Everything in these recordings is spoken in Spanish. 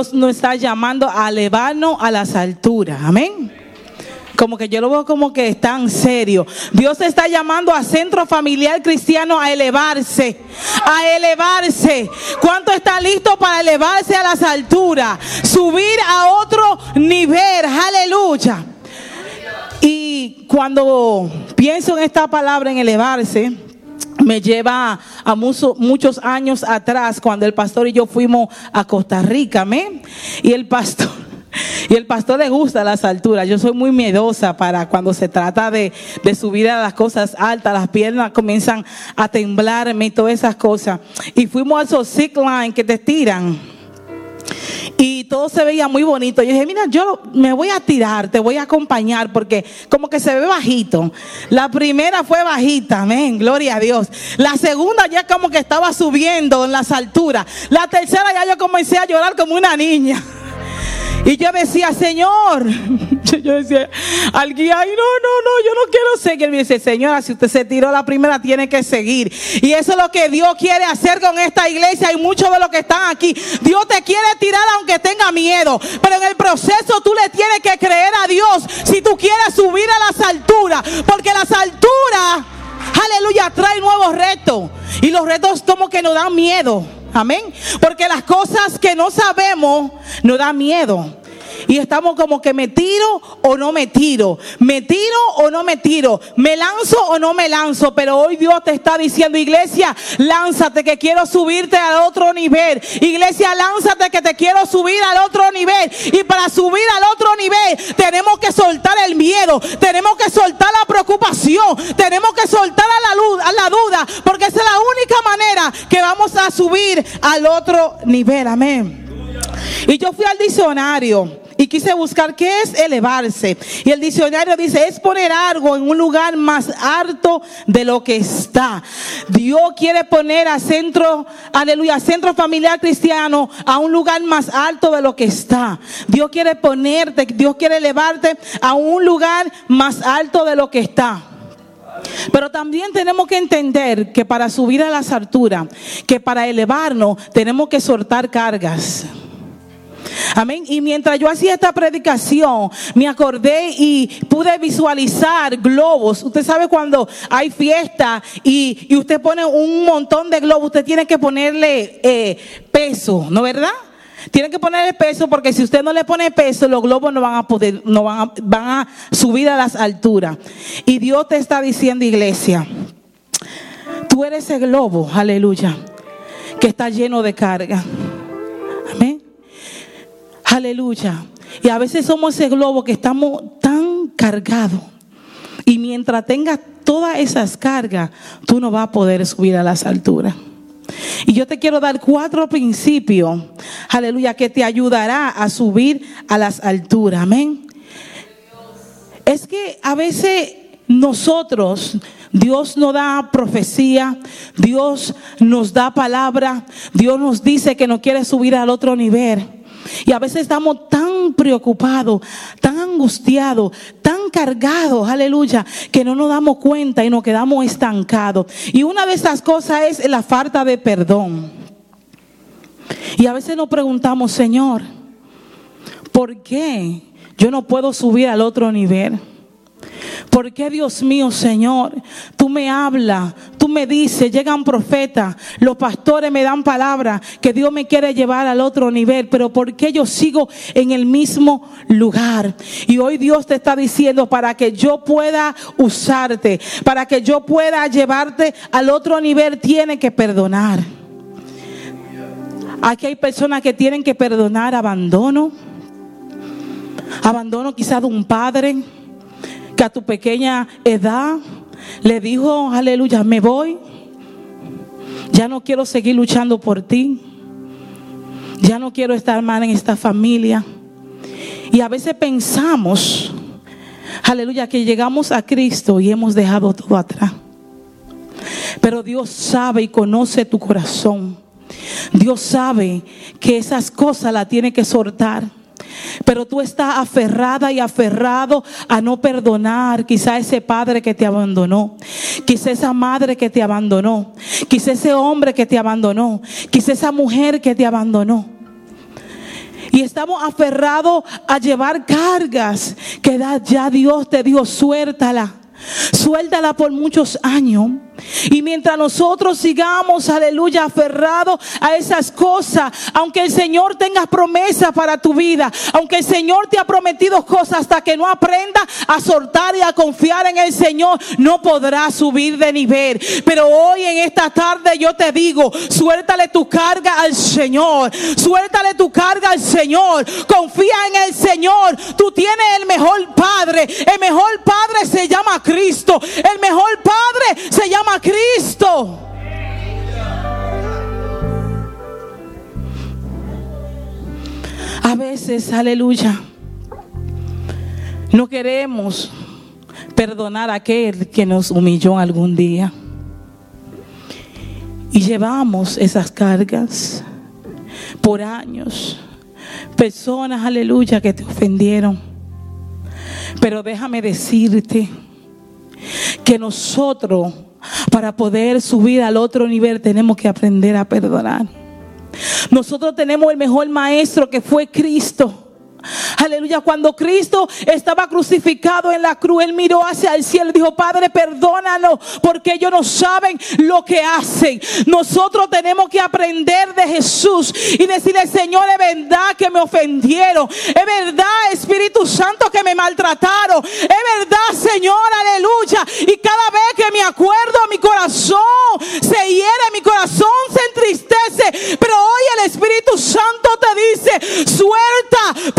Dios nos está llamando a elevarnos a las alturas. Amén. Como que yo lo veo como que es tan serio. Dios está llamando a Centro Familiar Cristiano a elevarse. A elevarse. ¿Cuánto está listo para elevarse a las alturas? Subir a otro nivel. Aleluya. Y cuando pienso en esta palabra, en elevarse, me lleva a muchos años atrás cuando el pastor y yo fuimos a Costa Rica, ¿me? Y el pastor y el pastor le gusta las alturas. Yo soy muy miedosa para cuando se trata de, subir a las cosas altas, las piernas comienzan a temblarme y todas esas cosas. Y fuimos a esos zip line que te tiran. Y todo se veía muy bonito. Yo dije, mira, yo me voy a tirar, te voy a acompañar porque como que se ve bajito. La primera fue bajita, amén, gloria a Dios. La segunda ya como que estaba subiendo en las alturas. La tercera ya yo comencé a llorar como una niña. Y yo decía, Señor, yo decía al guía, ay, no, no, no, yo no quiero seguir. Me dice, Señora, si usted se tiró la primera, tiene que seguir. Y eso es lo que Dios quiere hacer con esta iglesia y muchos de los que están aquí. Dios te quiere tirar aunque tenga miedo. Pero en el proceso tú le tienes que creer a Dios si tú quieres subir a las alturas. Porque las alturas, aleluya, trae nuevos retos. Y los retos como que nos dan miedo. Amén. Porque las cosas que no sabemos nos da miedo. Y estamos como que me tiro o no me tiro. Me tiro o no me tiro. Me lanzo o no me lanzo. Pero hoy Dios te está diciendo, iglesia, lánzate que quiero subirte al otro nivel. Iglesia, lánzate que te quiero subir al otro nivel. Y para subir al otro nivel tenemos que soltar el miedo. Tenemos que soltar la preocupación. Tenemos que soltar a la, luz, a la duda. Porque esa es la única manera que vamos a subir al otro nivel. Amén. Y yo fui al diccionario y quise buscar qué es elevarse. Y el diccionario dice, es poner algo en un lugar más alto de lo que está. Dios quiere poner a centro, aleluya, centro familiar cristiano a un lugar más alto de lo que está. Dios quiere ponerte, Dios quiere elevarte a un lugar más alto de lo que está. Pero también tenemos que entender que para subir a las alturas, que para elevarnos, tenemos que soltar cargas. Amén. Y mientras yo hacía esta predicación, me acordé y pude visualizar globos. Usted sabe cuando hay fiesta y, usted pone un montón de globos, usted tiene que ponerle eh, peso, ¿no verdad? Tiene que ponerle peso porque si usted no le pone peso, los globos no van a poder, no van a, van a subir a las alturas. Y Dios te está diciendo, iglesia, tú eres el globo, aleluya, que está lleno de carga. Aleluya. Y a veces somos ese globo que estamos tan cargados. Y mientras tengas todas esas cargas, tú no vas a poder subir a las alturas. Y yo te quiero dar cuatro principios, aleluya, que te ayudará a subir a las alturas. Amén. Es que a veces nosotros, Dios nos da profecía, Dios nos da palabra, Dios nos dice que no quiere subir al otro nivel. Y a veces estamos tan preocupados, tan angustiados, tan cargados, aleluya, que no nos damos cuenta y nos quedamos estancados. Y una de esas cosas es la falta de perdón. Y a veces nos preguntamos, Señor, ¿por qué yo no puedo subir al otro nivel? ¿Por qué, Dios mío, Señor, tú me hablas, tú me dices, llegan profetas, los pastores me dan palabras que Dios me quiere llevar al otro nivel, pero ¿por qué yo sigo en el mismo lugar? Y hoy Dios te está diciendo para que yo pueda usarte, para que yo pueda llevarte al otro nivel, tiene que perdonar. Aquí hay personas que tienen que perdonar abandono, abandono quizás de un padre que a tu pequeña edad le dijo, aleluya, me voy. Ya no quiero seguir luchando por ti. Ya no quiero estar mal en esta familia. Y a veces pensamos, aleluya, que llegamos a Cristo y hemos dejado todo atrás. Pero Dios sabe y conoce tu corazón. Dios sabe que esas cosas las tiene que soltar. Pero tú estás aferrada y aferrado a no perdonar quizá ese padre que te abandonó, quizá esa madre que te abandonó, quizá ese hombre que te abandonó, quizá esa mujer que te abandonó. Y estamos aferrados a llevar cargas que ya Dios te dio, suéltala. Suéltala por muchos años. Y mientras nosotros sigamos, aleluya, aferrados a esas cosas, aunque el Señor tenga promesas para tu vida, aunque el Señor te ha prometido cosas, hasta que no aprenda a soltar y a confiar en el Señor, no podrás subir de nivel. Pero hoy en esta tarde yo te digo, suéltale tu carga al Señor, suéltale tu carga al Señor, confía en el Señor. Tú tienes el mejor Padre, el mejor Padre se llama Cristo, el mejor Padre se llama Cristo. A veces, aleluya, no queremos perdonar a aquel que nos humilló algún día. Y llevamos esas cargas por años. Personas, aleluya, que te ofendieron. Pero déjame decirte que nosotros para poder subir al otro nivel tenemos que aprender a perdonar. Nosotros tenemos el mejor maestro que fue Cristo. Aleluya, cuando Cristo estaba crucificado en la cruz, Él miró hacia el cielo y dijo, Padre, perdónanos porque ellos no saben lo que hacen. Nosotros tenemos que aprender de Jesús y decirle, Señor, es verdad que me ofendieron. Es verdad, Espíritu Santo, que me maltrataron. Es verdad, Señor, aleluya. Y cada vez que me acuerdo, mi corazón se hiere, mi corazón se entristece. Pero hoy el Espíritu Santo te dice, suelta,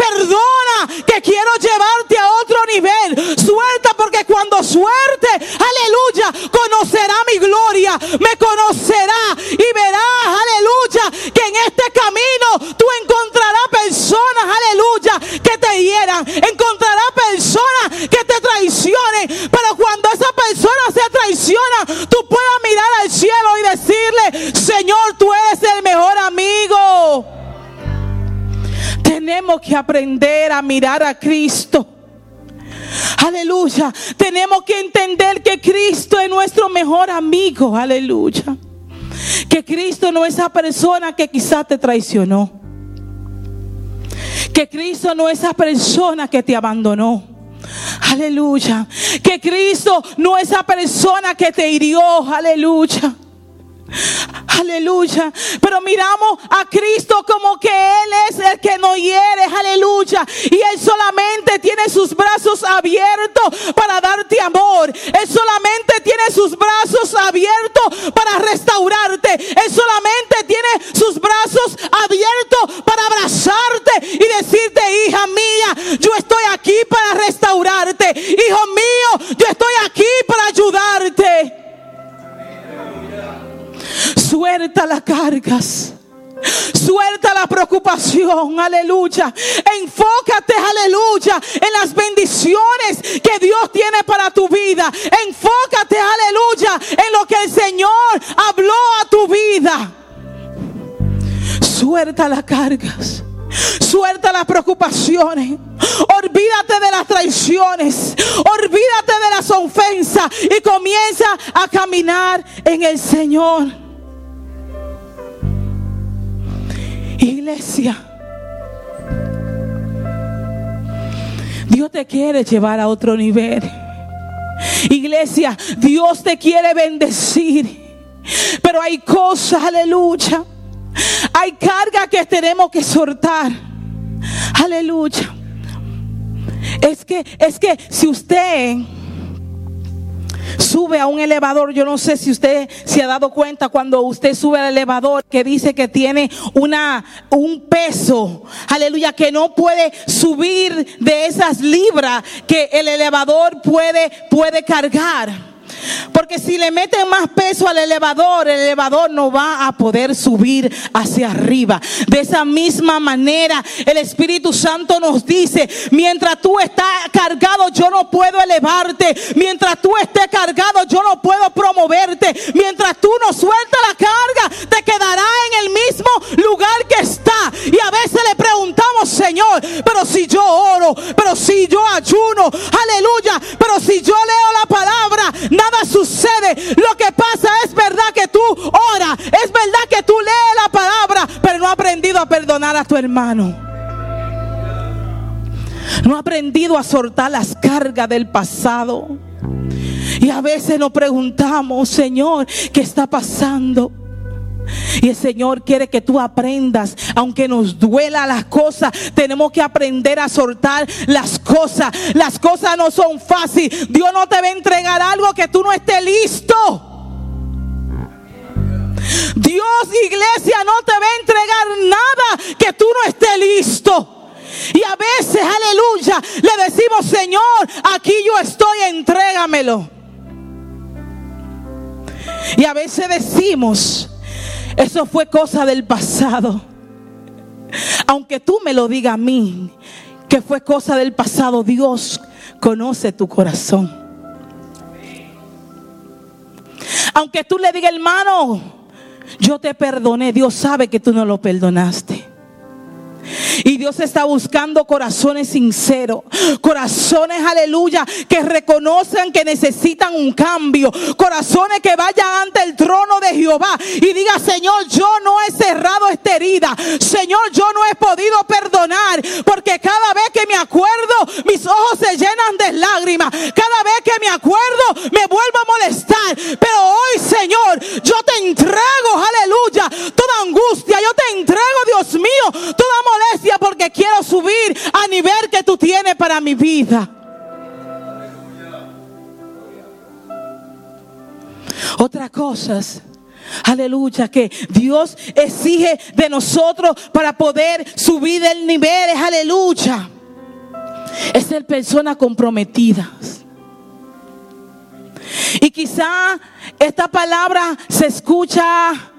que quiero llevarte a otro nivel. Suelta porque cuando suerte, aleluya, conocerá mi gloria, me conocerá y verás, aleluya, que en este camino tú encontrarás personas, aleluya, que te hieran, encontrarás personas que te traicionen, pero cuando esa persona se traiciona, tú puedas mirar al cielo y decirle, Señor, tú eres el mejor amigo. Tenemos que aprender a mirar a Cristo. Aleluya. Tenemos que entender que Cristo es nuestro mejor amigo. Aleluya. Que Cristo no es esa persona que quizás te traicionó. Que Cristo no es esa persona que te abandonó. Aleluya. Que Cristo no es esa persona que te hirió. Aleluya. Aleluya. Pero miramos a Cristo como que Él es el que nos hiere. Aleluya. Y Él solamente tiene sus brazos abiertos para darte amor. Él solamente tiene sus brazos abiertos para restaurarte. Él solamente tiene sus brazos abiertos para abrazarte y decirte, hija mía, yo estoy aquí para restaurarte. Hijo mío, yo estoy aquí para ayudarte. Suelta las cargas. Suelta la preocupación, aleluya. Enfócate, aleluya, en las bendiciones que Dios tiene para tu vida. Enfócate, aleluya, en lo que el Señor habló a tu vida. Suelta las cargas. Suelta las preocupaciones. Olvídate de las traiciones. Olvídate de las ofensas. Y comienza a caminar en el Señor. Iglesia. Dios te quiere llevar a otro nivel. Iglesia, Dios te quiere bendecir. Pero hay cosas, aleluya hay carga que tenemos que soltar. Aleluya. Es que, es que si usted sube a un elevador, yo no sé si usted se ha dado cuenta cuando usted sube al elevador que dice que tiene una un peso, aleluya, que no puede subir de esas libras que el elevador puede puede cargar. Porque si le meten más peso al elevador, el elevador no va a poder subir hacia arriba. De esa misma manera, el Espíritu Santo nos dice, mientras tú estás cargado, yo no puedo elevarte. Mientras tú estés cargado, yo no puedo promoverte. Mientras tú no sueltas la carga, te quedará en el mismo lugar que está. Y a veces le preguntamos, Señor, pero si yo oro, pero si yo ayuno, aleluya, pero si yo leo la palabra, nada sucede. Lo que pasa es verdad que tú oras, es verdad que tú lees la palabra, pero no has aprendido a perdonar a tu hermano. No ha aprendido a soltar las cargas del pasado. Y a veces nos preguntamos, Señor, ¿qué está pasando? Y el Señor quiere que tú aprendas, aunque nos duela las cosas, tenemos que aprender a soltar las cosas. Las cosas no son fáciles. Dios no te va a entregar algo que tú no estés listo. Dios, iglesia, no te va a entregar nada que tú no estés listo. Y a veces, aleluya, le decimos, Señor, aquí yo estoy, entrégamelo. Y a veces decimos, eso fue cosa del pasado. Aunque tú me lo digas a mí, que fue cosa del pasado, Dios conoce tu corazón. Aunque tú le digas, hermano, yo te perdoné, Dios sabe que tú no lo perdonaste. Y Dios está buscando corazones sinceros, corazones, aleluya, que reconocen que necesitan un cambio, corazones que vayan ante el trono de Jehová y diga, Señor, yo no he cerrado esta herida, Señor, yo no he podido perdonar, porque cada vez que me acuerdo, mis ojos se llenan de lágrimas, cada vez que me acuerdo, me vuelvo a molestar, pero hoy, Señor, yo te entrego, aleluya, toda angustia, yo te entrego, Dios mío, toda molestia porque quiero subir a nivel que tú tienes para mi vida. Otra cosa, aleluya, que Dios exige de nosotros para poder subir el nivel, es aleluya. Es ser personas comprometidas. Y quizá esta palabra se escucha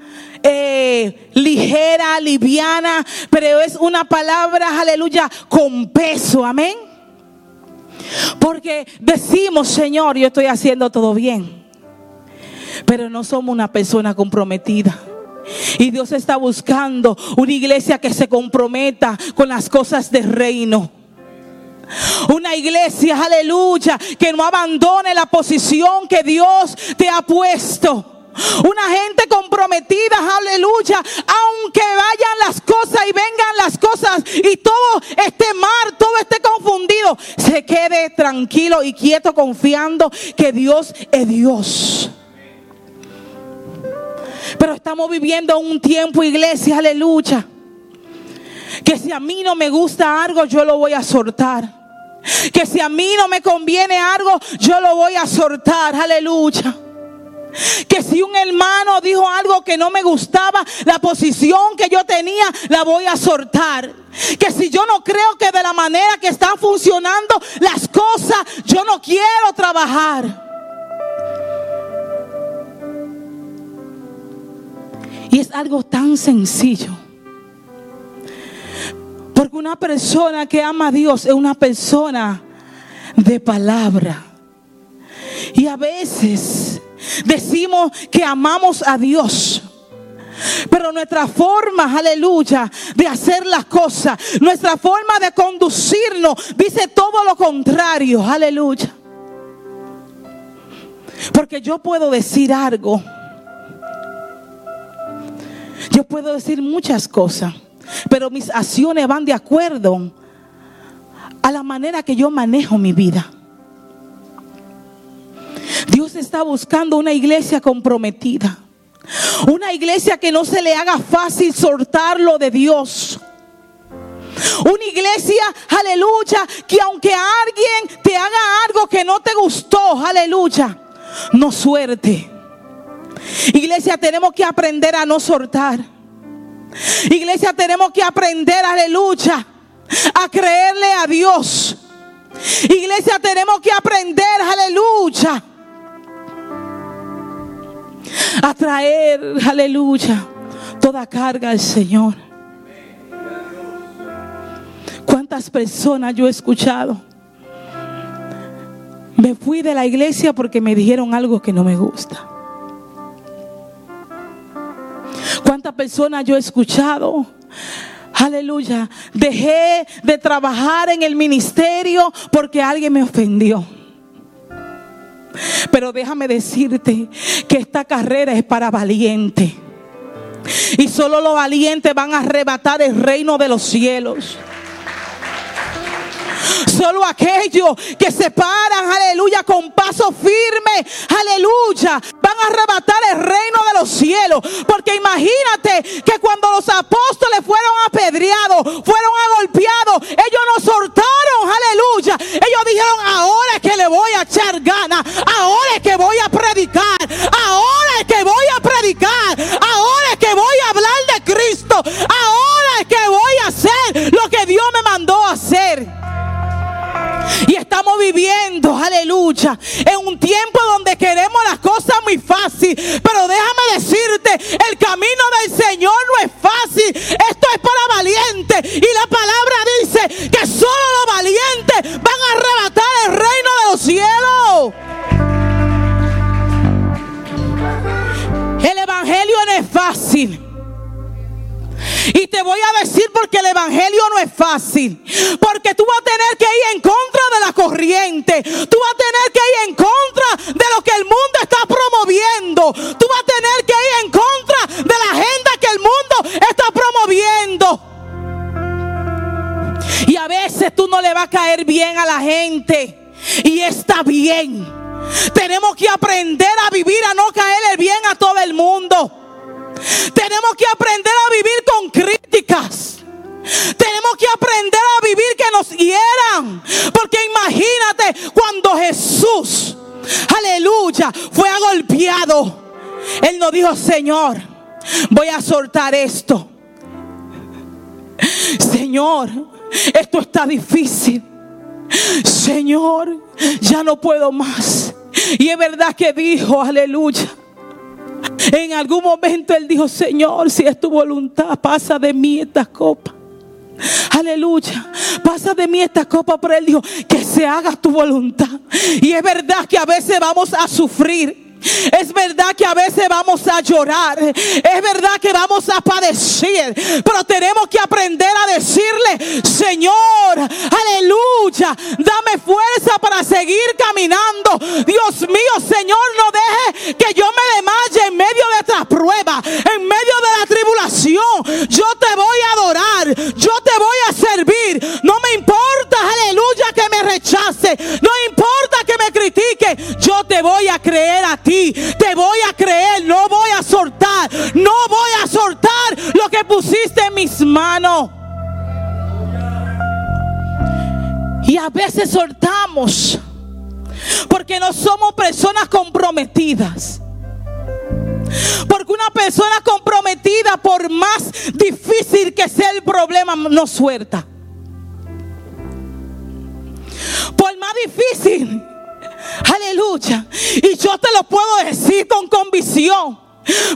eh, ligera, liviana, pero es una palabra, aleluya, con peso, amén. Porque decimos, Señor, yo estoy haciendo todo bien, pero no somos una persona comprometida. Y Dios está buscando una iglesia que se comprometa con las cosas del reino. Una iglesia, aleluya, que no abandone la posición que Dios te ha puesto. Una gente comprometida, aleluya. Aunque vayan las cosas y vengan las cosas y todo esté mal, todo esté confundido, se quede tranquilo y quieto confiando que Dios es Dios. Pero estamos viviendo un tiempo, iglesia, aleluya. Que si a mí no me gusta algo, yo lo voy a soltar. Que si a mí no me conviene algo, yo lo voy a soltar, aleluya. Que si un hermano dijo algo que no me gustaba, la posición que yo tenía la voy a soltar. Que si yo no creo que de la manera que están funcionando las cosas, yo no quiero trabajar. Y es algo tan sencillo. Porque una persona que ama a Dios es una persona de palabra. Y a veces Decimos que amamos a Dios. Pero nuestra forma, aleluya, de hacer las cosas, nuestra forma de conducirnos, dice todo lo contrario, aleluya. Porque yo puedo decir algo. Yo puedo decir muchas cosas, pero mis acciones van de acuerdo a la manera que yo manejo mi vida. Dios está buscando una iglesia comprometida. Una iglesia que no se le haga fácil soltar lo de Dios. Una iglesia, aleluya, que aunque alguien te haga algo que no te gustó, aleluya, no suerte. Iglesia, tenemos que aprender a no soltar. Iglesia, tenemos que aprender, aleluya, a creerle a Dios. Iglesia, tenemos que aprender, aleluya, a traer, aleluya, toda carga al Señor. ¿Cuántas personas yo he escuchado? Me fui de la iglesia porque me dijeron algo que no me gusta. ¿Cuántas personas yo he escuchado? Aleluya. Dejé de trabajar en el ministerio porque alguien me ofendió. Pero déjame decirte que esta carrera es para valientes. Y solo los valientes van a arrebatar el reino de los cielos. Solo aquellos que se paran, aleluya, con paso firme, aleluya, van a arrebatar el reino de los cielos. Porque imagínate que cuando los apóstoles fueron apedreados, fueron agolpeados, ellos no soltaron, aleluya. Ellos dijeron, ahora es que le voy a echar ganas, ahora es que voy a predicar, ahora es que voy a predicar, ahora es que voy a hablar de Cristo, ahora es que voy a hacer lo que Dios me mandó a hacer. Y estamos viviendo, aleluya, en un tiempo donde queremos las cosas muy fácil. Pero déjame decirte, el camino del Señor no es fácil. Esto es para valientes. Y la palabra dice que solo los valientes van a arrebatar el reino de los cielos. El evangelio no es fácil. Y te voy a decir porque el evangelio no es fácil. Porque tú vas a tener que ir en contra de la corriente. Tú vas a tener que ir en contra de lo que el mundo está promoviendo. Tú vas a tener que ir en contra de la agenda que el mundo está promoviendo. Y a veces tú no le va a caer bien a la gente. Y está bien. Tenemos que aprender a vivir, a no caerle bien a todo el mundo. Tenemos que aprender a vivir con críticas. Tenemos que aprender a vivir que nos hieran. Porque imagínate cuando Jesús, aleluya, fue agolpeado. Él nos dijo, Señor, voy a soltar esto. Señor, esto está difícil. Señor, ya no puedo más. Y es verdad que dijo, aleluya. En algún momento él dijo, Señor, si es tu voluntad, pasa de mí esta copa. Aleluya. Pasa de mí esta copa, pero él dijo, que se haga tu voluntad. Y es verdad que a veces vamos a sufrir. Es verdad que a veces vamos a llorar. Es verdad que vamos a padecer. Pero tenemos que aprender a decirle, Señor, aleluya, dame fuerza para seguir caminando. Dios mío, Señor, no deje que yo me desmaye en medio de esta prueba, en medio de la tribulación. Yo te voy a adorar. Yo te voy a servir. No me importa, aleluya, que me rechace. No importa me critique. Yo te voy a creer a ti te voy a creer, no voy a soltar, no voy a soltar lo que pusiste en mis manos. Y a veces soltamos porque no somos personas comprometidas. Porque una persona comprometida, por más difícil que sea el problema, no suelta. Por más difícil Aleluya. Y yo te lo puedo decir con convicción.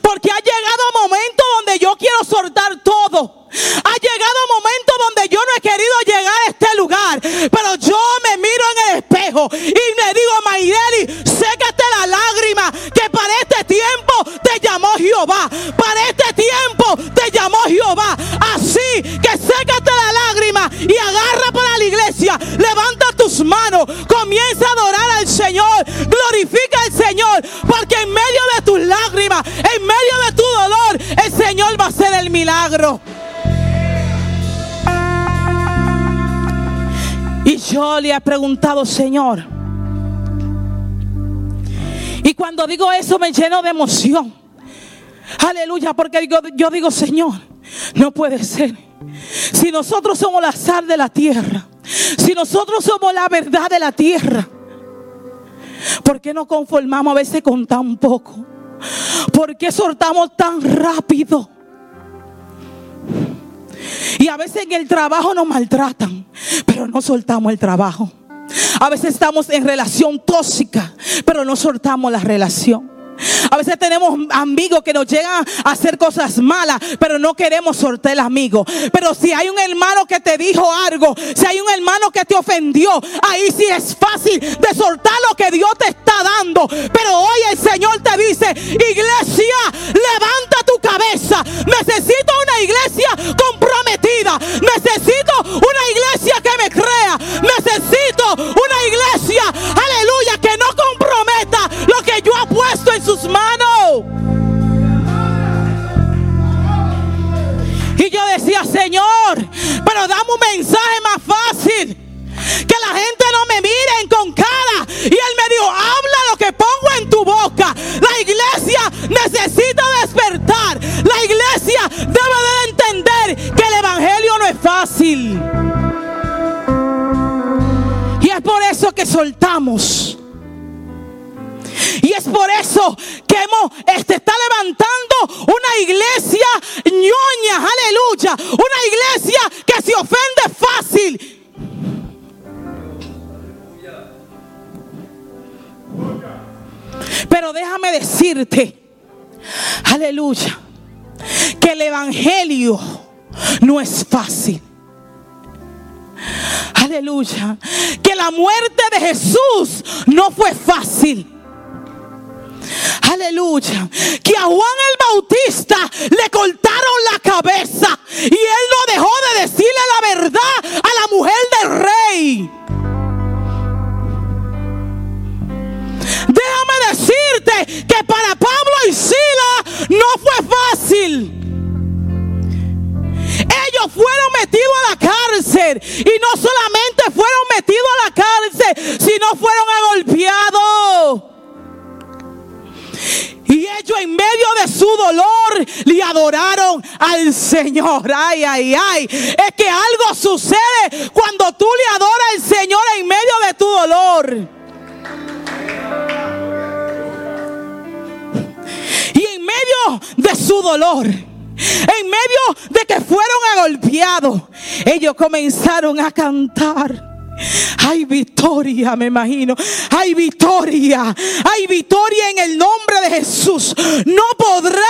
Porque ha llegado momento donde yo quiero soltar todo. Ha llegado momento donde yo no he querido llegar a este lugar. Pero yo me miro en el espejo y me digo, Mayreli, sécate la lágrima que para este tiempo te llamó Jehová. Para este tiempo te llamó Jehová. Así que sécate la lágrima y agarra la iglesia. Levanta tus manos. Comienza a adorar al Señor. Glorifica al Señor. Porque en medio de tus lágrimas, en medio de tu dolor, el Señor va a hacer el milagro. Y yo le he preguntado, Señor. Y cuando digo eso me lleno de emoción. Aleluya, porque yo, digo, Señor, no puede ser. Si nosotros somos la sal de la tierra, si nosotros somos la verdad de la tierra, ¿por qué nos conformamos a veces con tan poco? ¿Por qué soltamos tan rápido? Y a veces en el trabajo nos maltratan, pero no soltamos el trabajo. A veces estamos en relación tóxica, pero no soltamos la relación. A veces tenemos amigos que nos llegan a hacer cosas malas, pero no queremos soltar el amigo. Pero si hay un hermano que te dijo algo, si hay un hermano que te ofendió, ahí sí es fácil de soltar lo que Dios te está dando. Pero hoy el Señor te dice, iglesia, levanta tu cabeza. Necesito una iglesia comprometida. Necesito una iglesia que me crea. Necesito una iglesia, aleluya, que no comprometa lo que yo he puesto en sus manos. Y yo decía, Señor, pero dame un mensaje más fácil. Que la gente no me mire con cara. Y él me dijo, habla lo que pongo en tu boca. La iglesia necesita despertar. La iglesia debe de entender que el evangelio no es fácil. Y es por eso que soltamos. Y es por eso que hemos, este, está levantando una iglesia ñoña, aleluya. Una iglesia que se ofende fácil. Pero déjame decirte, aleluya, que el Evangelio no es fácil. Aleluya. Que la muerte de Jesús no fue fácil. Aleluya. Que a Juan el Bautista le cortaron la cabeza. Y él no dejó de decirle la verdad a la mujer del rey. Déjame decirte que para Pablo y Sila no fue fácil. Ellos fueron metidos a la cárcel. Y no solamente fueron metidos a la cárcel, sino fueron agolpeados. En medio de su dolor le adoraron al Señor. Ay, ay, ay. Es que algo sucede cuando tú le adoras al Señor en medio de tu dolor. Y en medio de su dolor. En medio de que fueron agolpeados, ellos comenzaron a cantar. Hay victoria, me imagino. Hay victoria. Hay victoria en el nombre de Jesús. No podrá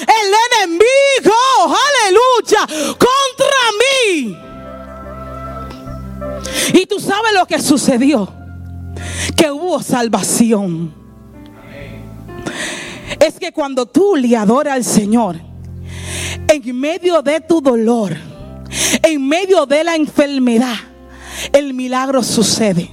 el enemigo, aleluya, contra mí. Y tú sabes lo que sucedió. Que hubo salvación. Es que cuando tú le adoras al Señor, en medio de tu dolor, en medio de la enfermedad, el milagro sucede.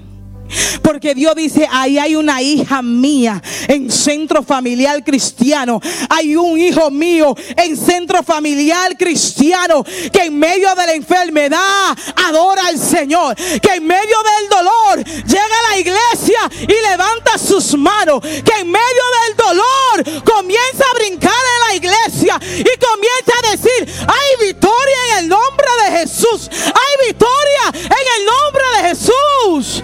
Porque Dios dice, ahí hay una hija mía en centro familiar cristiano. Hay un hijo mío en centro familiar cristiano que en medio de la enfermedad adora al Señor. Que en medio del dolor llega a la iglesia y levanta sus manos. Que en medio del dolor comienza a brincar en la iglesia y comienza a decir, hay victoria en el nombre de Jesús. Hay victoria en el nombre de Jesús.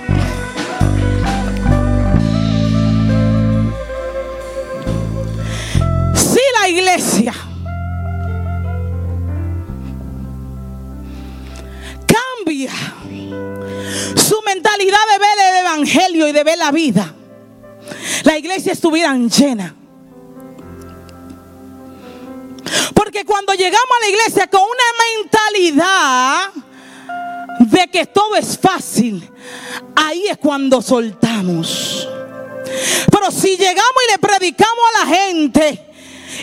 Si la iglesia cambia su mentalidad de ver el evangelio y de ver la vida, la iglesia estuviera llena. Porque cuando llegamos a la iglesia con una mentalidad de que todo es fácil, ahí es cuando soltamos. Pero si llegamos y le predicamos a la gente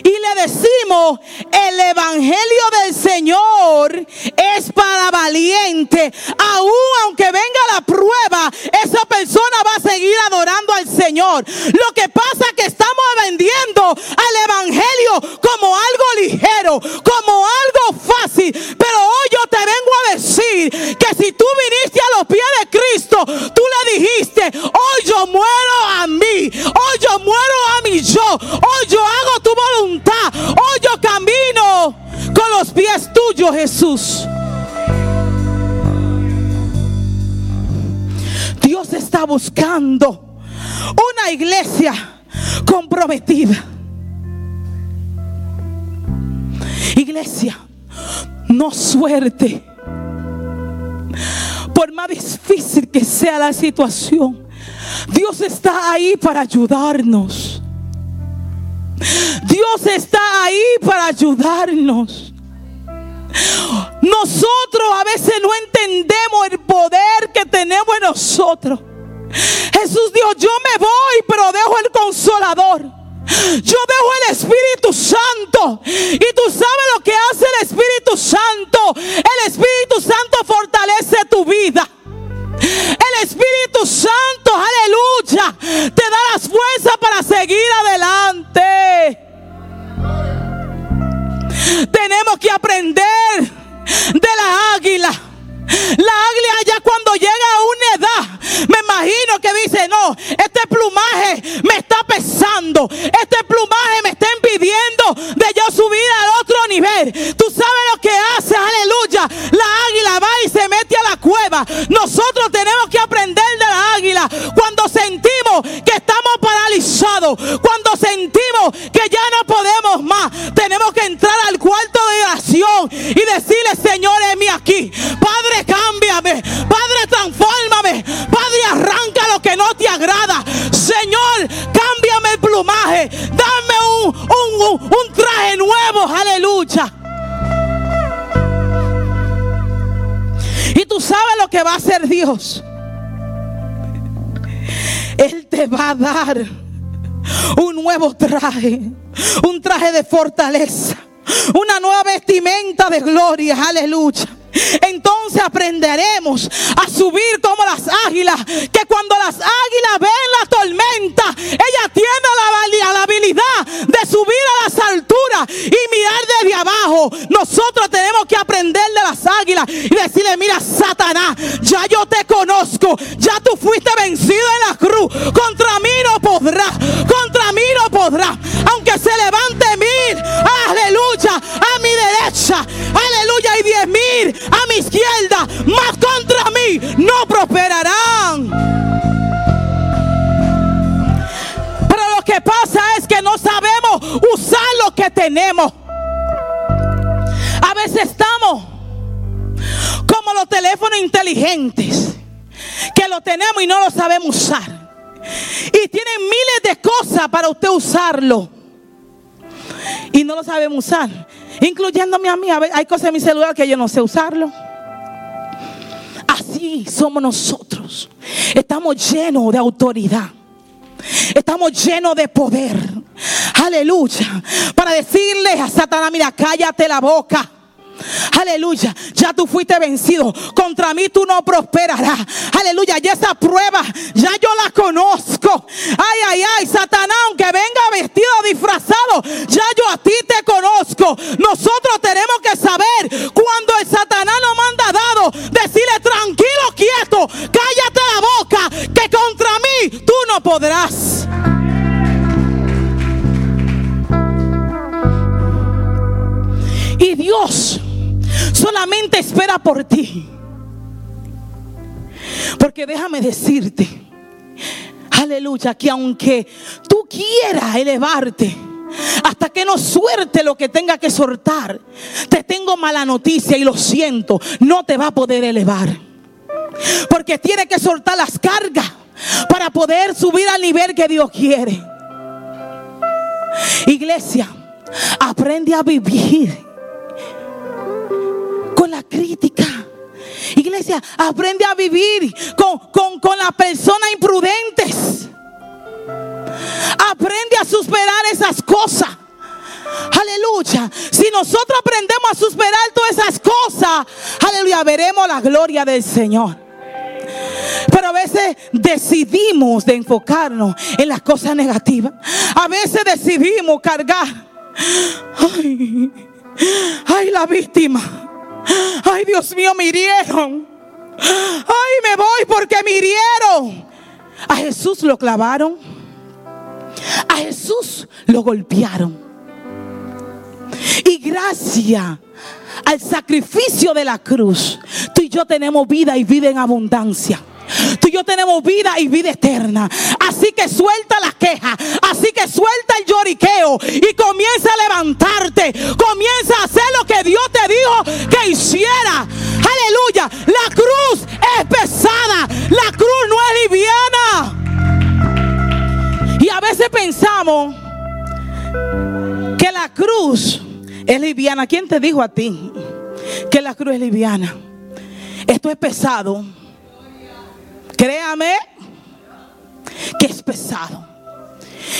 y le decimos, el evangelio del Señor es para valiente, aún aunque venga la prueba, esa persona va a seguir adorando al Señor. Lo que pasa es que estamos vendiendo al evangelio como algo ligero, como algo fácil. Pero hoy yo te vengo a decir que si tú viniste a los pies de Cristo, tú le dijiste, hoy yo muero a mí, hoy yo muero a mi yo, hoy yo hago tu voluntad, hoy yo camino con los pies tuyos, Jesús. Dios está buscando una iglesia comprometida. Iglesia, no suerte. Por más difícil que sea la situación, Dios está ahí para ayudarnos. Dios está ahí para ayudarnos. Nosotros a veces no entendemos el poder que tenemos en nosotros. Jesús dijo, yo me voy, pero dejo el consolador. Yo dejo el Espíritu Santo. Y tú sabes lo que hace el Espíritu Santo. El Espíritu Santo fortalece tu vida. El Espíritu Santo, aleluya, te da las fuerzas para seguir adelante. Tenemos que aprender de la águila. La águila ya cuando llega a una edad, me imagino que dice, no, este plumaje Dios. Él te va a dar un nuevo traje, un traje de fortaleza, una nueva vestimenta de gloria, aleluya. Entonces aprenderemos a subir como las águilas. Que cuando las águilas ven la tormenta, ella tiene la, la habilidad de subir a las alturas y mirar desde abajo. Nosotros y decirle, mira Satanás, ya yo te conozco. Ya tú fuiste vencido en la cruz. Contra mí no podrá. Contra mí no podrá. Aunque se levante mil, aleluya, a mi derecha. Aleluya y diez mil a mi izquierda, más contra mí no prosperarán. Pero lo que pasa es que no sabemos usar lo que tenemos. Inteligentes, que lo tenemos y no lo sabemos usar. Y tienen miles de cosas para usted usarlo. Y no lo sabemos usar. Incluyéndome a mí. hay cosas en mi celular que yo no sé usarlo. Así somos nosotros. Estamos llenos de autoridad. Estamos llenos de poder. Aleluya. Para decirle a Satanás, mira, cállate la boca. Aleluya. Ya tú fuiste vencido. Contra mí tú no prosperarás. Aleluya. Y esa prueba ya yo la conozco. Ay, ay, ay. Satanás, aunque venga vestido disfrazado, ya yo a ti te conozco. Nosotros tenemos que saber cuando el Satanás nos manda dado, decirle tranquilo, quieto, cállate la boca, que contra mí tú no podrás. Y Dios solamente espera por ti. Porque déjame decirte, aleluya, que aunque tú quieras elevarte, hasta que no suerte lo que tenga que soltar, te tengo mala noticia y lo siento, no te va a poder elevar. Porque tiene que soltar las cargas para poder subir al nivel que Dios quiere. Iglesia, aprende a vivir la crítica. Iglesia, aprende a vivir con, con, con las personas imprudentes. Aprende a superar esas cosas. Aleluya. Si nosotros aprendemos a superar todas esas cosas, aleluya, veremos la gloria del Señor. Pero a veces decidimos de enfocarnos en las cosas negativas. A veces decidimos cargar. Ay, ay, la víctima. Ay, Dios mío, me hirieron. Ay, me voy porque me hirieron. A Jesús lo clavaron. A Jesús lo golpearon. Y gracias al sacrificio de la cruz, tú y yo tenemos vida y vida en abundancia. Tú y yo tenemos vida y vida eterna. Así que suelta las quejas. Así que suelta el lloriqueo. Y comienza a levantarte. Comienza a hacer lo que Dios te dijo que hiciera. Aleluya. La cruz es pesada. La cruz no es liviana. Y a veces pensamos que la cruz es liviana. ¿Quién te dijo a ti que la cruz es liviana? Esto es pesado. Créame que es pesado.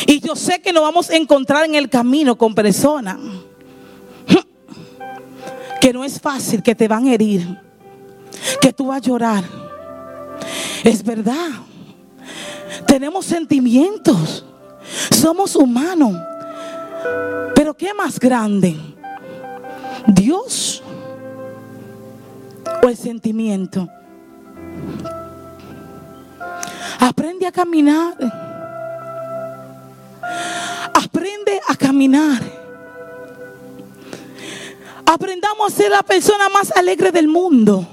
Y yo sé que nos vamos a encontrar en el camino con personas que no es fácil, que te van a herir, que tú vas a llorar. Es verdad. Tenemos sentimientos. Somos humanos. Pero ¿qué más grande? ¿Dios o el sentimiento? Aprende a caminar. a caminar. Aprendamos a ser la persona más alegre del mundo.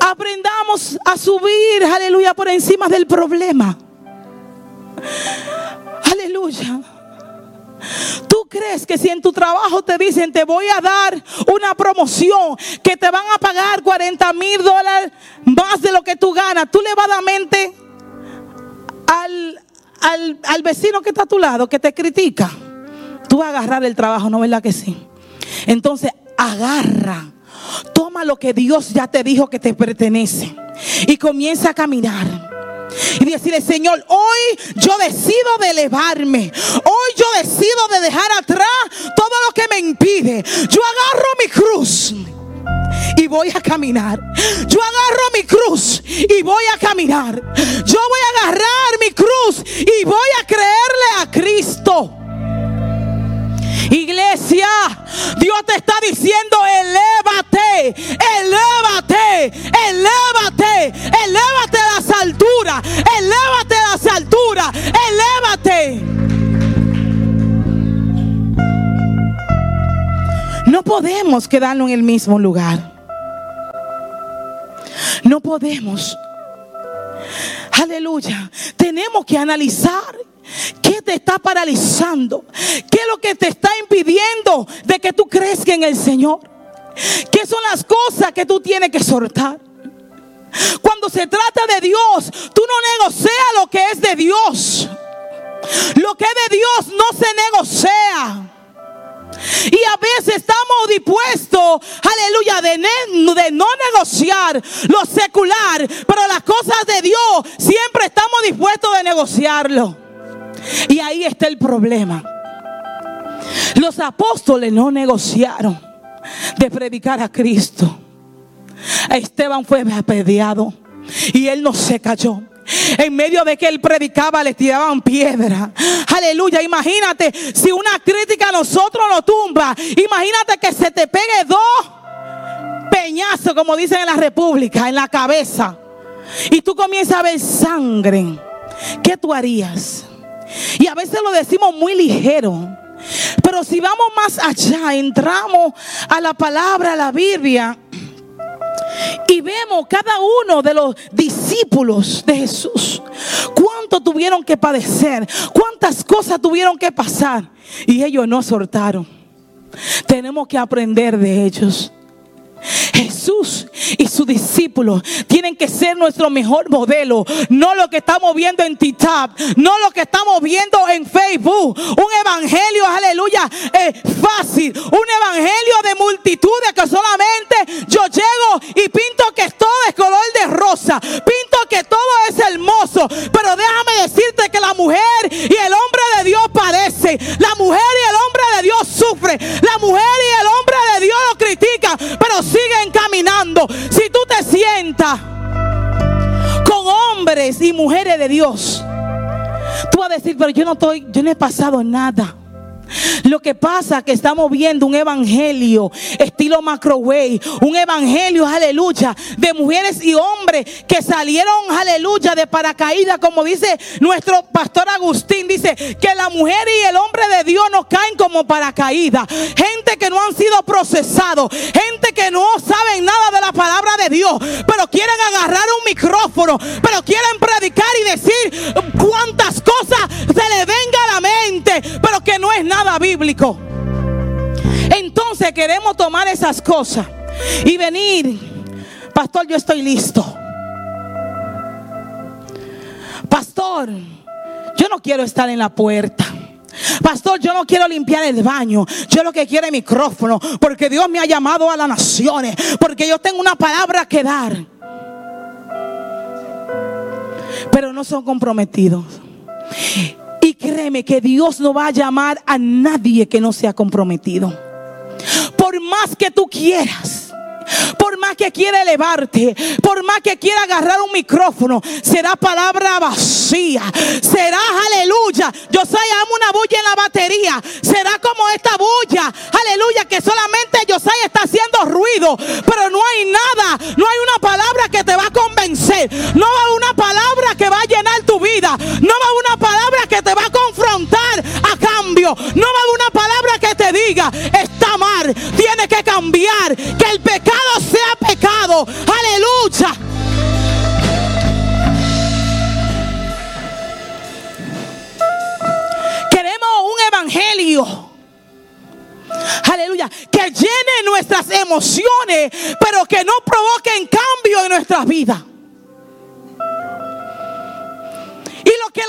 Aprendamos a subir, aleluya, por encima del problema. Aleluya. ¿Tú crees que si en tu trabajo te dicen te voy a dar una promoción que te van a pagar 40 mil dólares más de lo que tú ganas, tú le a mente al, al, al vecino que está a tu lado que te critica? Tú vas a agarrar el trabajo, ¿no verdad que sí? Entonces agarra Toma lo que Dios ya te dijo que te pertenece y comienza a caminar. Y decirle, Señor, hoy yo decido de elevarme. Hoy yo decido de dejar atrás todo lo que me impide. Yo agarro mi cruz y voy a caminar. Yo agarro mi cruz y voy a caminar. Yo voy a agarrar mi cruz y voy a creerle a Cristo. Iglesia, Dios te está diciendo, elévate, elévate, elévate, elévate alturas, elévate a las alturas, elévate. No podemos quedarnos en el mismo lugar. No podemos. Aleluya. Tenemos que analizar ¿Qué te está paralizando? ¿Qué es lo que te está impidiendo de que tú crezcas en el Señor? ¿Qué son las cosas que tú tienes que soltar? Cuando se trata de Dios, tú no negocias lo que es de Dios. Lo que es de Dios no se negocia. Y a veces estamos dispuestos, aleluya, de, de, no negociar lo secular, pero las cosas de Dios siempre estamos dispuestos de negociarlo. Y ahí está el problema. Los apóstoles no negociaron de predicar a Cristo. Esteban fue apedreado y él no se cayó. En medio de que él predicaba, le tiraban piedra. Aleluya. Imagínate si una crítica a nosotros lo tumba. Imagínate que se te pegue dos peñazos, como dicen en la República, en la cabeza. Y tú comienzas a ver sangre. ¿Qué tú harías? Y a veces lo decimos muy ligero. Pero si vamos más allá, entramos a la palabra, a la Biblia, y vemos cada uno de los discípulos de Jesús, cuánto tuvieron que padecer, cuántas cosas tuvieron que pasar, y ellos no soltaron. Tenemos que aprender de ellos. Jesús y sus discípulos tienen que ser nuestro mejor modelo, no lo que estamos viendo en TikTok, no lo que estamos viendo en Facebook. Un evangelio, aleluya, fácil, un evangelio de multitudes que solamente yo llego y pinto que todo es color de rosa, pinto que todo es hermoso, pero déjame decirte que la mujer y el hombre de Dios padece, la mujer y el hombre de Dios sufre, la mujer y el hombre con hombres y mujeres de Dios, tú vas a decir, pero yo no estoy, yo no he pasado nada. Lo que pasa es que estamos viendo un evangelio estilo macrowave, un evangelio, aleluya, de mujeres y hombres que salieron, aleluya, de paracaídas, como dice nuestro pastor Agustín, dice que la mujer y el hombre de Dios no caen como paracaídas. Gente que no han sido procesados, gente que no saben nada de la palabra de Dios, pero quieren agarrar un micrófono, pero quieren predicar y decir cuántas cosas se le venga a la mente, pero que no es nada bíblico. Entonces queremos tomar esas cosas y venir, pastor, yo estoy listo. Pastor, yo no quiero estar en la puerta. Pastor, yo no quiero limpiar el baño. Yo lo que quiero es micrófono. Porque Dios me ha llamado a las naciones. Porque yo tengo una palabra que dar. Pero no son comprometidos. Créeme que Dios no va a llamar a nadie que no sea comprometido. Por más que tú quieras. Por más que quiera elevarte, por más que quiera agarrar un micrófono, será palabra vacía. Será aleluya. Yo soy amo una bulla en la batería. Será como esta bulla, aleluya, que solamente yo soy está haciendo ruido, pero no hay nada, no hay una palabra que te va a convencer. No haber una palabra que va a llenar tu vida. No haber una palabra que te va a No va a una palabra que te diga, está mal, tiene que cambiar. Que el pecado sea pecado. Aleluya. Queremos un evangelio. Aleluya. Que llene nuestras emociones, pero que no provoquen cambio en nuestras vidas.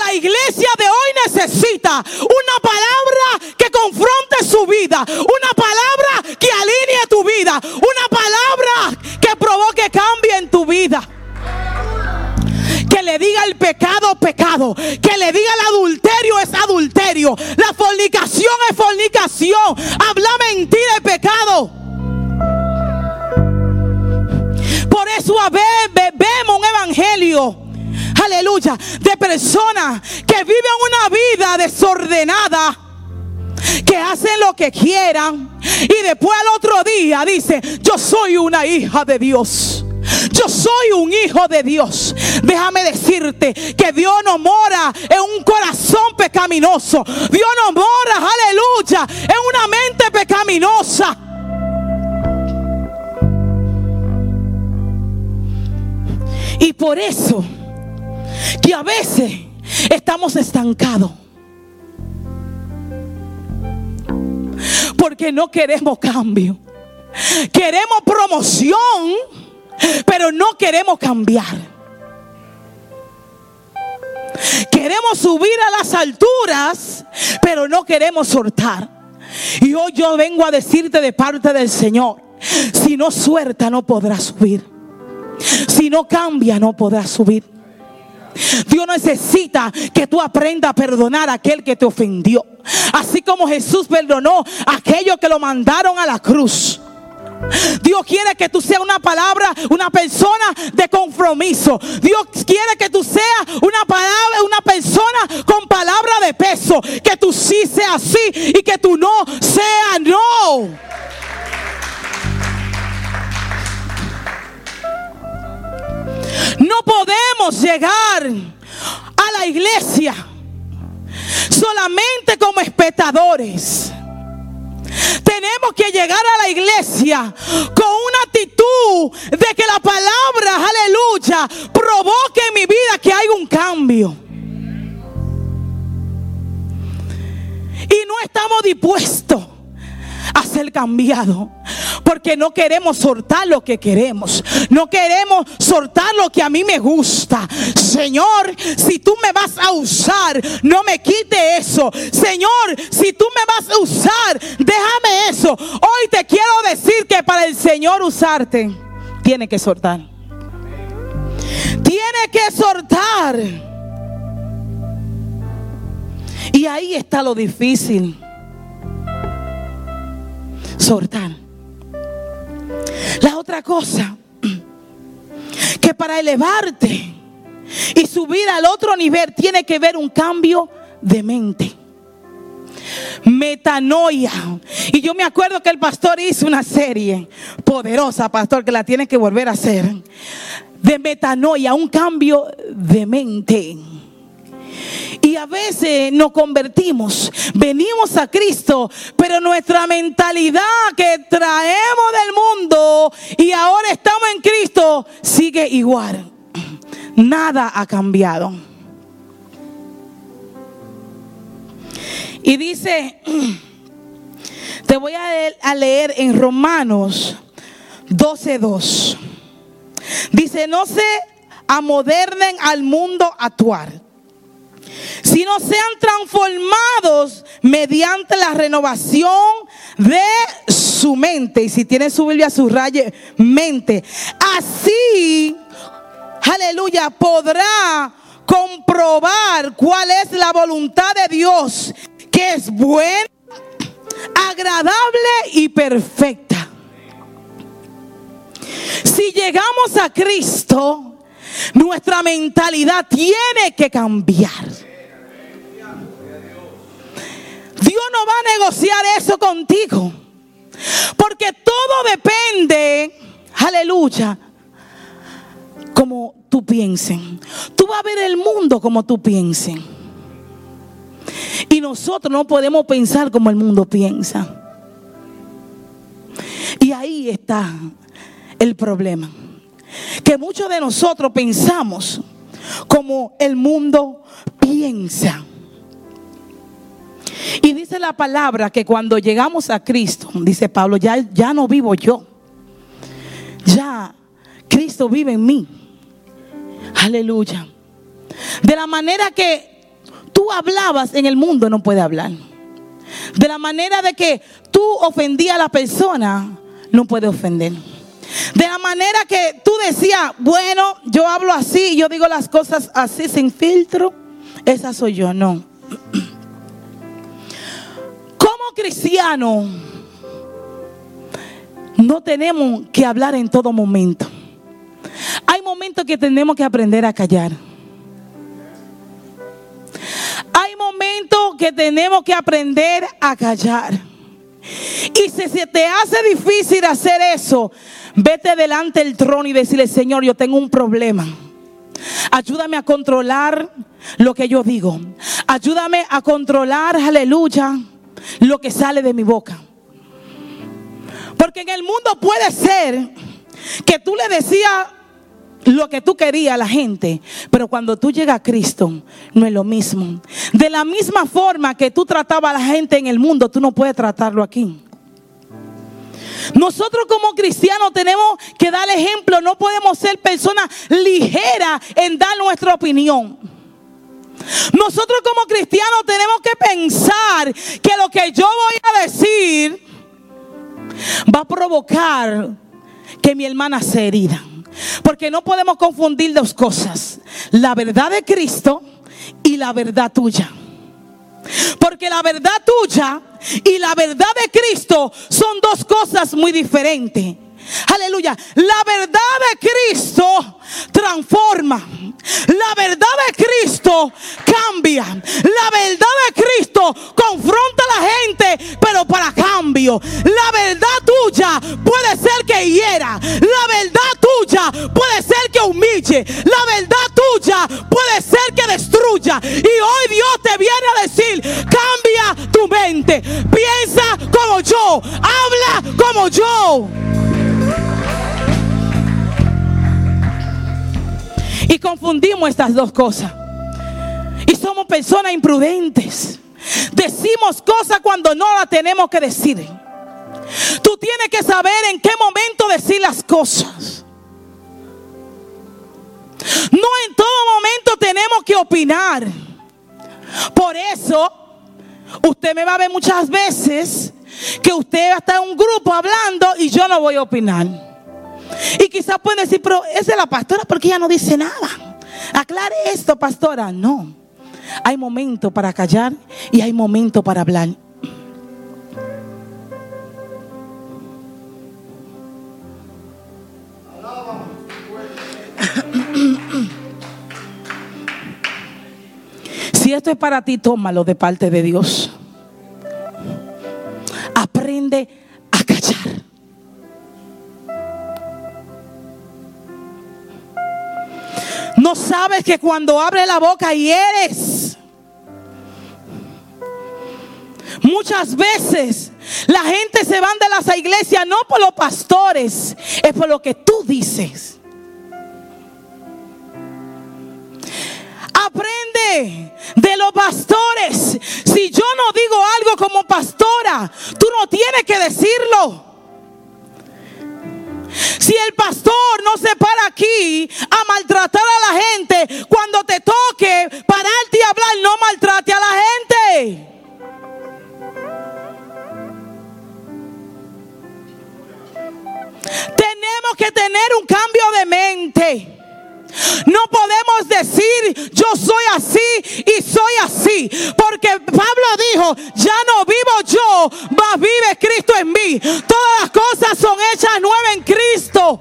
La iglesia de hoy necesita, una palabra que confronte su vida, una palabra que alinee tu vida, una palabra que provoque cambio en tu vida. Que le diga el pecado, pecado. Que le diga el adulterio es adulterio. La fornicación es fornicación. Habla mentira es pecado. Por eso bebemos un evangelio aleluya, de personas que viven una vida desordenada, que hacen lo que quieran y después al otro día dice, yo soy una hija de Dios. Yo soy un hijo de Dios. Déjame decirte que Dios no mora en un corazón pecaminoso. Dios no mora, aleluya, en una mente pecaminosa. Y por eso que a veces estamos estancados. Porque no queremos cambio. Queremos promoción, pero no queremos cambiar. Queremos subir a las alturas, pero no queremos soltar. Y hoy yo vengo a decirte de parte del Señor, si no suelta no podrás subir. Si no cambia no podrás subir. Dios necesita que tú aprendas a perdonar a aquel que te ofendió. Así como Jesús perdonó a aquellos que lo mandaron a la cruz. Dios quiere que tú seas una palabra, una persona de compromiso. Dios quiere que tú seas una palabra, una persona con palabra de peso. Que tú sí seas así y que tú no sea no. No podemos llegar a la iglesia solamente como espectadores. Tenemos que llegar a la iglesia con una actitud de que la palabra, aleluya, provoque en mi vida que haya un cambio. Y no estamos dispuestos a ser cambiados. Porque no queremos soltar lo que queremos. No queremos soltar lo que a mí me gusta. Señor, si tú me vas a usar, no me quite eso. Señor, si tú me vas a usar, déjame eso. Hoy te quiero decir que para el Señor usarte, tiene que soltar. Tiene que soltar. Y ahí está lo difícil. Soltar. La otra cosa, que para elevarte y subir al otro nivel tiene que ver un cambio de mente. Metanoia. Y yo me acuerdo que el pastor hizo una serie poderosa, pastor, que la tiene que volver a hacer. De metanoia, un cambio de mente. Y a veces nos convertimos, venimos a Cristo, pero nuestra mentalidad que traemos del mundo y ahora estamos en Cristo sigue igual. Nada ha cambiado. Y dice, te voy a leer en Romanos 12.2. Dice, no se amodernen al mundo actuar sino sean transformados mediante la renovación de su mente. Y si tiene su Biblia, subraye mente. Así, aleluya, podrá comprobar cuál es la voluntad de Dios, que es buena, agradable y perfecta. Si llegamos a Cristo, nuestra mentalidad tiene que cambiar. Dios no va a negociar eso contigo. Porque todo depende, aleluya, como tú pienses. Tú vas a ver el mundo como tú pienses. Y nosotros no podemos pensar como el mundo piensa. Y ahí está el problema. Que muchos de nosotros pensamos como el mundo piensa. Y dice la palabra que cuando llegamos a Cristo, dice Pablo, ya, ya no vivo yo. Ya Cristo vive en mí. Aleluya. De la manera que tú hablabas en el mundo no puede hablar. De la manera de que tú ofendías a la persona, no puede ofender. De la manera que tú decías, bueno, yo hablo así, yo digo las cosas así sin filtro, esa soy yo, no. Como cristiano, no tenemos que hablar en todo momento. Hay momentos que tenemos que aprender a callar. Hay momentos que tenemos que aprender a callar. Y si se te hace difícil hacer eso, vete delante del trono y decirle, Señor, yo tengo un problema. Ayúdame a controlar lo que yo digo. Ayúdame a controlar, aleluya, lo que sale de mi boca. Porque en el mundo puede ser que tú le decías lo que tú querías a la gente, pero cuando tú llegas a Cristo no es lo mismo. De la misma forma que tú tratabas a la gente en el mundo, tú no puedes tratarlo aquí. Nosotros como cristianos tenemos que dar ejemplo, no podemos ser personas ligeras en dar nuestra opinión. Nosotros como cristianos tenemos que pensar que lo que yo voy a decir va a provocar que mi hermana se herida. Porque no podemos confundir dos cosas. La verdad de Cristo y la verdad tuya. Porque la verdad tuya y la verdad de Cristo son dos cosas muy diferentes. Aleluya. La verdad de Cristo transforma. La verdad de Cristo cambia. La verdad de Cristo confronta a la gente, pero para cambio. La verdad tuya puede ser que hiera. La verdad tuya puede ser que humille. La verdad tuya puede ser que destruya. Y hoy Dios te viene a decir, cambia tu mente. Piensa como yo. Habla como yo. Y confundimos estas dos cosas. Y somos personas imprudentes. Decimos cosas cuando no las tenemos que decir. Tú tienes que saber en qué momento decir las cosas. No en todo momento tenemos que opinar. Por eso, usted me va a ver muchas veces que usted está en un grupo hablando y yo no voy a opinar. Y quizás pueden decir, pero es de la pastora porque ella no dice nada. Aclare esto, pastora. No. Hay momento para callar y hay momento para hablar. Si esto es para ti, tómalo de parte de Dios. Aprende No sabes que cuando abre la boca y eres. Muchas veces la gente se van de las iglesias no por los pastores, es por lo que tú dices. Aprende de los pastores. Si yo no digo algo como pastora, tú no tienes que decirlo. Si el pastor no se para aquí a maltratar a la gente, cuando te toque pararte y hablar, no maltrate a la gente. Tenemos que tener un cambio de mente. No podemos decir yo soy así y soy así. Porque Pablo dijo, ya no vivo yo, mas vive Cristo en mí. Todas las cosas son hechas nuevas en Cristo.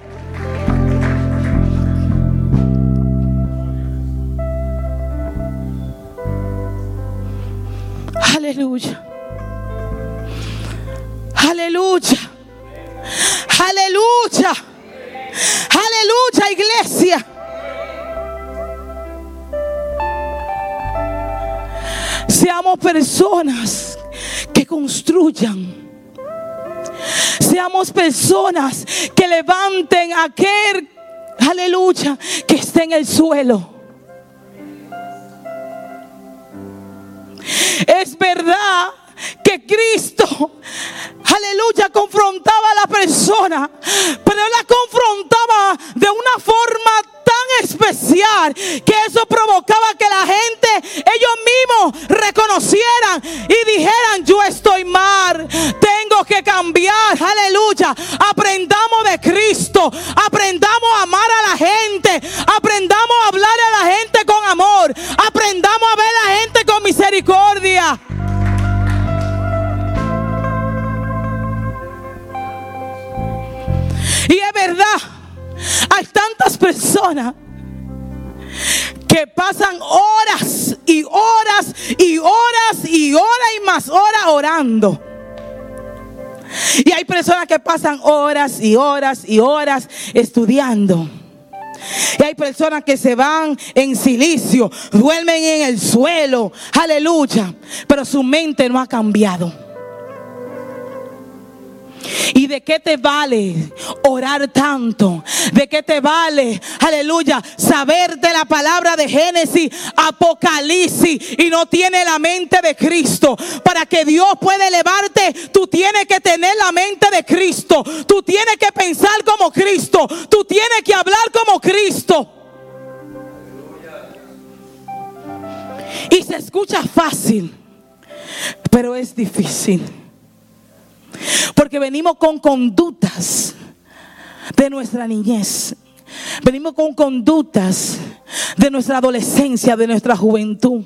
Aleluya. Aleluya. Aleluya. Aleluya, iglesia. Seamos personas que construyan. Seamos personas que levanten a aquel, aleluya, que esté en el suelo. Es verdad que Cristo, aleluya, confrontaba a la persona, pero la confrontaba de una forma tan especial que eso provocaba que la gente, ellos mismos, reconocieran y dijeran, yo estoy mal, tengo que cambiar, aleluya. Aprendamos de Cristo, aprendamos a amar a la gente, aprendamos a hablar a la gente con amor, aprendamos a ver a la gente con misericordia. Y es verdad, hay tantas personas que pasan horas y horas y horas y horas y más horas orando. Y hay personas que pasan horas y horas y horas estudiando. Y hay personas que se van en silicio, duermen en el suelo, aleluya, pero su mente no ha cambiado. ¿Y de qué te vale orar tanto? ¿De qué te vale, aleluya, saberte la palabra de Génesis, Apocalipsis y no tiene la mente de Cristo? Para que Dios pueda elevarte, tú tienes que tener la mente de Cristo. Tú tienes que pensar como Cristo. Tú tienes que hablar como Cristo. Y se escucha fácil, pero es difícil. Porque venimos con conductas de nuestra niñez. Venimos con conductas de nuestra adolescencia, de nuestra juventud.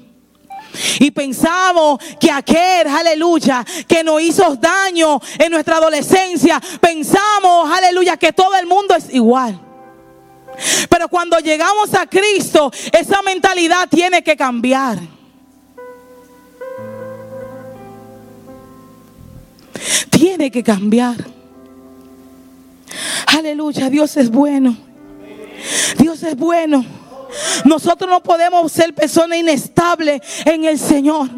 Y pensamos que aquel, aleluya, que nos hizo daño en nuestra adolescencia, pensamos, aleluya, que todo el mundo es igual. Pero cuando llegamos a Cristo, esa mentalidad tiene que cambiar. Tiene que cambiar. Aleluya, Dios es bueno. Dios es bueno. Nosotros no podemos ser personas inestables en el Señor.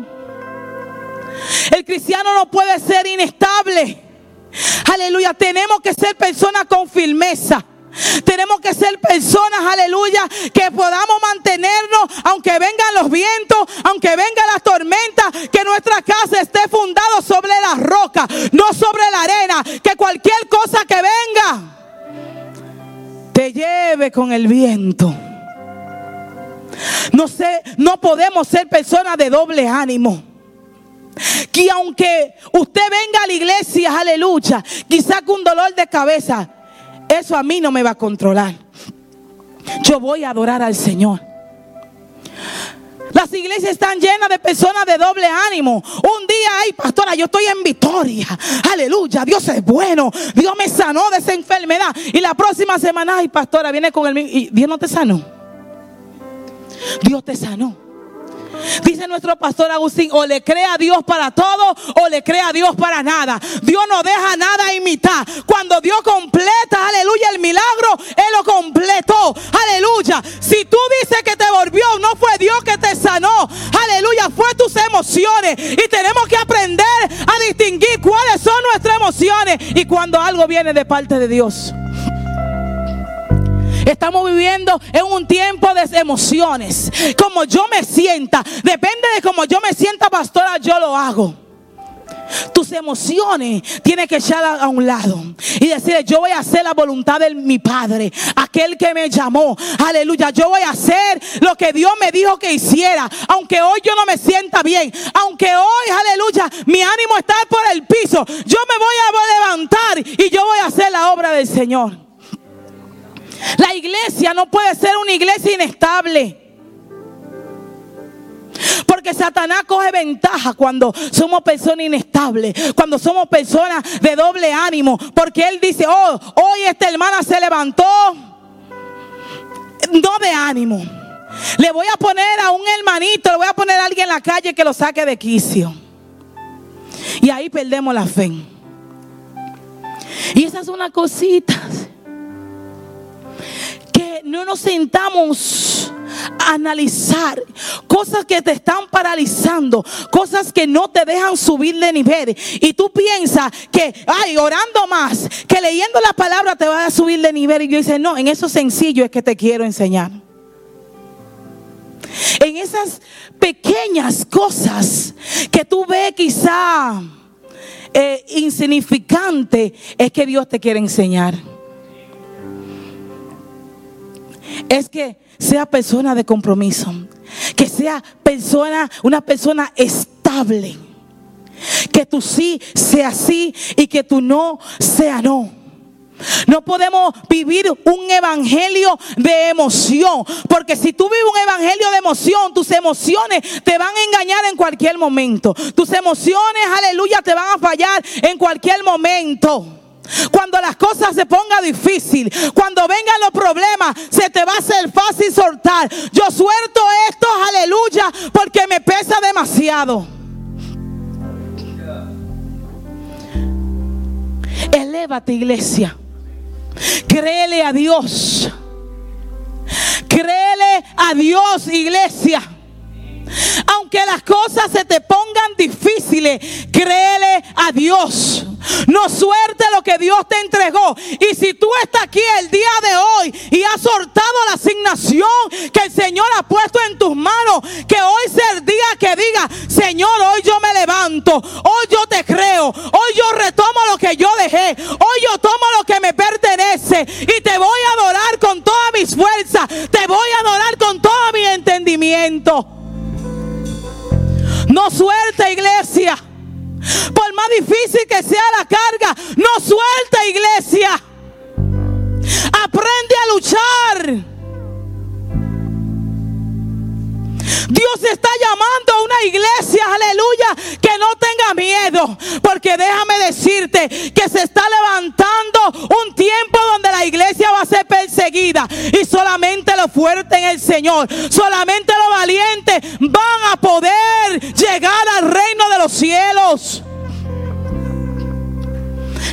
El cristiano no puede ser inestable. Aleluya, tenemos que ser personas con firmeza. Tenemos que ser personas, aleluya, que podamos mantenernos, aunque vengan los vientos, aunque vengan las tormentas, que nuestra casa esté fundada sobre la roca, no sobre la arena, que cualquier cosa que venga te lleve con el viento. No sé, no podemos ser personas de doble ánimo. Que aunque usted venga a la iglesia, aleluya, quizá con dolor de cabeza, eso a mí no me va a controlar. Yo voy a adorar al Señor. Las iglesias están llenas de personas de doble ánimo. Un día, ay, pastora, yo estoy en victoria. Aleluya, Dios es bueno. Dios me sanó de esa enfermedad. Y la próxima semana, ay, pastora, viene con el y Dios no te sanó. Dios te sanó. Dice nuestro pastor Agustín, o le cree a Dios para todo o le cree a Dios para nada. Dios no deja nada en mitad. Cuando Dios completa, aleluya, el milagro, Él lo completó. Aleluya. Si tú dices que te volvió, no fue Dios que te sanó. Aleluya, fue tus emociones. Y tenemos que aprender a distinguir cuáles son nuestras emociones y cuando algo viene de parte de Dios. Estamos viviendo en un tiempo de emociones. Como yo me sienta, depende de cómo yo me sienta, pastora, yo lo hago. Tus emociones tienes que echar a un lado y decirle, yo voy a hacer la voluntad de mi Padre, aquel que me llamó. Aleluya, yo voy a hacer lo que Dios me dijo que hiciera, aunque hoy yo no me sienta bien, aunque hoy, aleluya, mi ánimo está por el piso, yo me voy a levantar y yo voy a hacer la obra del Señor. La iglesia no puede ser una iglesia inestable. Porque Satanás coge ventaja cuando somos personas inestables, cuando somos personas de doble ánimo. Porque él dice, oh, hoy esta hermana se levantó, no de ánimo. Le voy a poner a un hermanito, le voy a poner a alguien en la calle que lo saque de quicio. Y ahí perdemos la fe. Y esas son las cositas no nos sentamos a analizar cosas que te están paralizando, cosas que no te dejan subir de nivel. Y tú piensas que, ay, orando más, que leyendo la palabra te va a subir de nivel. Y yo dice, no, en eso sencillo es que te quiero enseñar. En esas pequeñas cosas que tú ves quizá eh, insignificante, es que Dios te quiere enseñar. Es que sea persona de compromiso, que sea persona, una persona estable, que tú sí sea sí y que tú no sea no. No podemos vivir un evangelio de emoción. Porque si tú vives un evangelio de emoción, tus emociones te van a engañar en cualquier momento. Tus emociones, aleluya, te van a fallar en cualquier momento. Cuando las cosas se pongan difícil, cuando vengan los problemas, se te va a hacer fácil soltar. Yo suelto esto, aleluya, porque me pesa demasiado. Elévate, iglesia. Créele a Dios. Créele a Dios, iglesia. Aunque las cosas se te pongan difíciles, créele a Dios. No suerte lo que Dios te entregó. Y si tú estás aquí el día de hoy y has soltado la asignación que el Señor ha puesto en tus manos, que hoy sea el día que diga, Señor, hoy yo me levanto, hoy yo te creo, hoy yo retomo lo que yo dejé, hoy yo tomo lo que me pertenece y te voy a adorar con todas mis fuerzas, te voy a adorar con todo mi entendimiento. No suelte, iglesia. Por más difícil que sea la carga, no suelte, iglesia. Aprende a luchar. Dios está llamando a una iglesia, aleluya, que no tenga miedo. Porque déjame decirte que se está levantando un tiempo donde la iglesia va a ser perseguida. Y solamente los fuertes en el Señor, solamente los valientes van a poder llegar al reino de los cielos.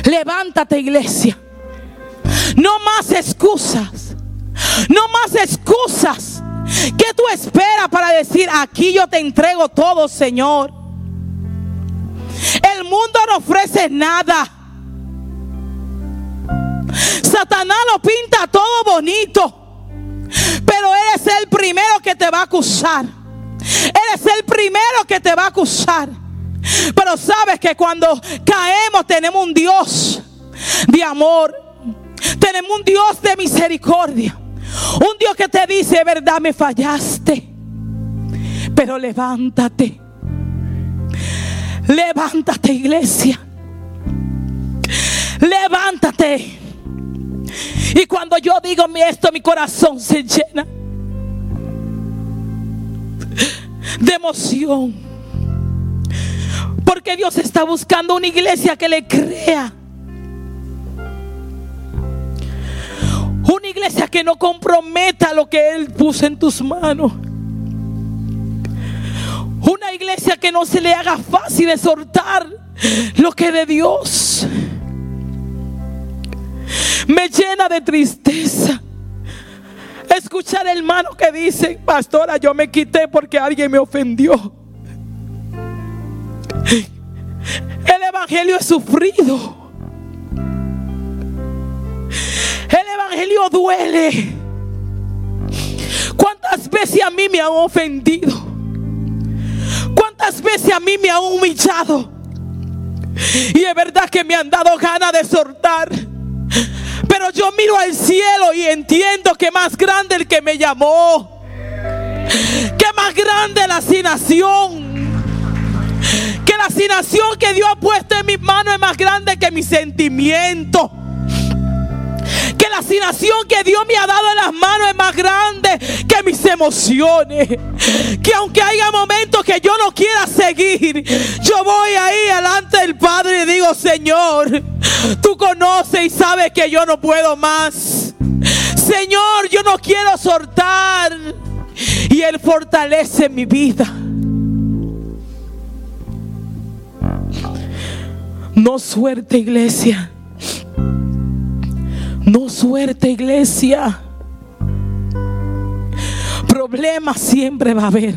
Levántate iglesia. No más excusas. No más excusas. ¿Qué tú esperas para decir, aquí yo te entrego todo, Señor? El mundo no ofrece nada. Satanás lo pinta todo bonito. Pero eres el primero que te va a acusar. Eres el primero que te va a acusar. Pero sabes que cuando caemos tenemos un Dios de amor. Tenemos un Dios de misericordia. Un Dios que te dice, verdad, me fallaste. Pero levántate. Levántate, iglesia. Levántate. Y cuando yo digo esto, mi corazón se llena de emoción. Porque Dios está buscando una iglesia que le crea Una iglesia que no comprometa lo que Él puso en tus manos. Una iglesia que no se le haga fácil de soltar lo que de Dios. Me llena de tristeza. Escuchar hermano que dice, pastora, yo me quité porque alguien me ofendió. El evangelio es sufrido. El evangelio duele. ¿Cuántas veces a mí me han ofendido? ¿Cuántas veces a mí me han humillado? Y es verdad que me han dado ganas de soltar. Pero yo miro al cielo y entiendo que más grande el que me llamó. Que más grande la asignación. Que la asignación que Dios ha puesto en mis manos es más grande que mi sentimiento que la asignación que Dios me ha dado en las manos es más grande que mis emociones. Que aunque haya momentos que yo no quiera seguir, yo voy ahí delante del Padre y digo, Señor, tú conoces y sabes que yo no puedo más. Señor, yo no quiero soltar. Y Él fortalece mi vida. No suerte, iglesia. No suerte, iglesia. Problemas siempre va a haber.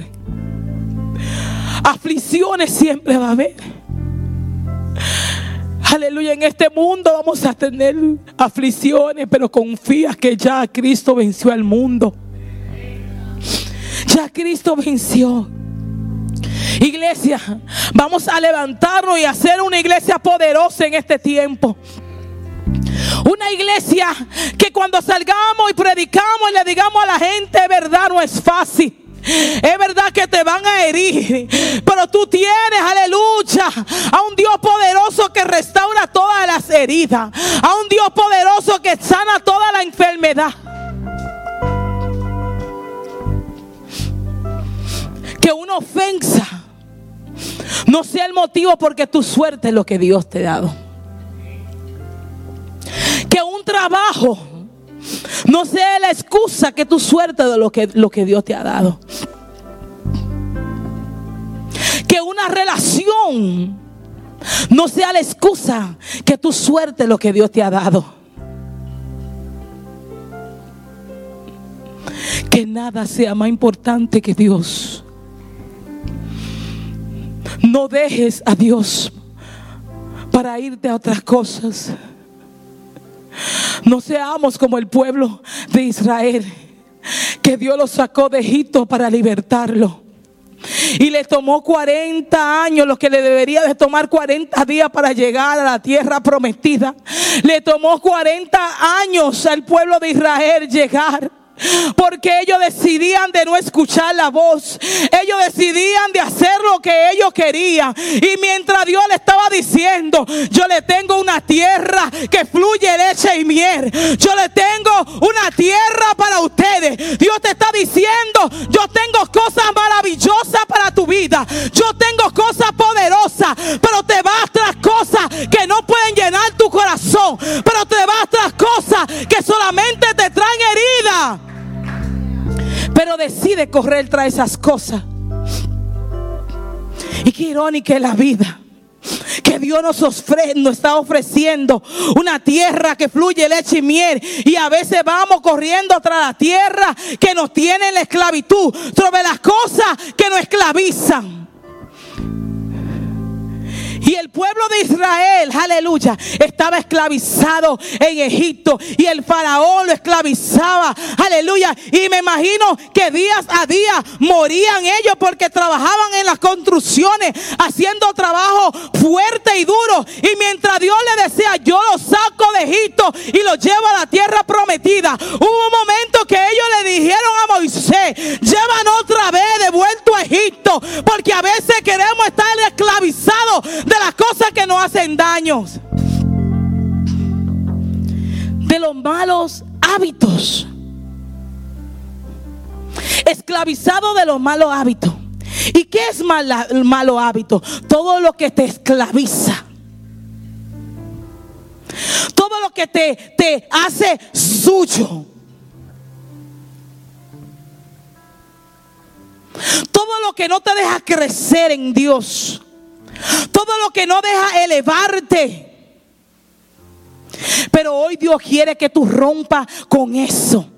Aflicciones siempre va a haber. Aleluya, en este mundo vamos a tener aflicciones, pero confía que ya Cristo venció al mundo. Ya Cristo venció. Iglesia, vamos a levantarnos y hacer una iglesia poderosa en este tiempo. Una iglesia que cuando salgamos y predicamos y le digamos a la gente, verdad, no es fácil. Es verdad que te van a herir, pero tú tienes, aleluya, a un Dios poderoso que restaura todas las heridas, a un Dios poderoso que sana toda la enfermedad. Que una ofensa no sea el motivo porque tu suerte es lo que Dios te ha dado. Que un trabajo no sea la excusa que tu suerte de lo que, lo que Dios te ha dado. Que una relación no sea la excusa que tu suerte es lo que Dios te ha dado. Que nada sea más importante que Dios. No dejes a Dios para irte a otras cosas. No seamos como el pueblo de Israel, que Dios lo sacó de Egipto para libertarlo. Y le tomó 40 años, lo que le debería de tomar 40 días para llegar a la tierra prometida. Le tomó 40 años al pueblo de Israel llegar. Porque ellos decidían de no escuchar la voz. Ellos decidían de hacer lo que ellos querían. Y mientras Dios le estaba diciendo, yo le tengo una tierra que fluye leche y miel. Yo le tengo una tierra para ustedes. Dios te está diciendo, yo tengo cosas maravillosas para tu vida. Yo tengo cosas poderosas. Pero te vas tras cosas que no pueden llenar tu corazón. Pero te vas tras cosas que solamente te traen herida. Pero decide correr tras esas cosas. Y qué irónica es la vida. Que Dios nos, ofre, nos está ofreciendo una tierra que fluye leche y miel. Y a veces vamos corriendo tras la tierra que nos tiene en la esclavitud. Sobre las cosas que nos esclavizan. Y el pueblo de Israel, aleluya, estaba esclavizado en Egipto. Y el faraón lo esclavizaba, aleluya. Y me imagino que días a día morían ellos porque trabajaban en las construcciones, haciendo trabajo fuerte y duro. Y mientras Dios le decía, yo los saco de Egipto y los llevo a la tierra prometida. Hubo un momento que ellos le dijeron a Moisés, llevan otra vez de vuelto a Egipto. Porque a veces queremos estar esclavizados las cosas que nos hacen daños. De los malos hábitos. Esclavizado de los malos hábitos. ¿Y qué es mala, malo hábito? Todo lo que te esclaviza. Todo lo que te, te hace suyo. Todo lo que no te deja crecer en Dios. Todo lo que no deja elevarte. Pero hoy Dios quiere que tú rompas con eso.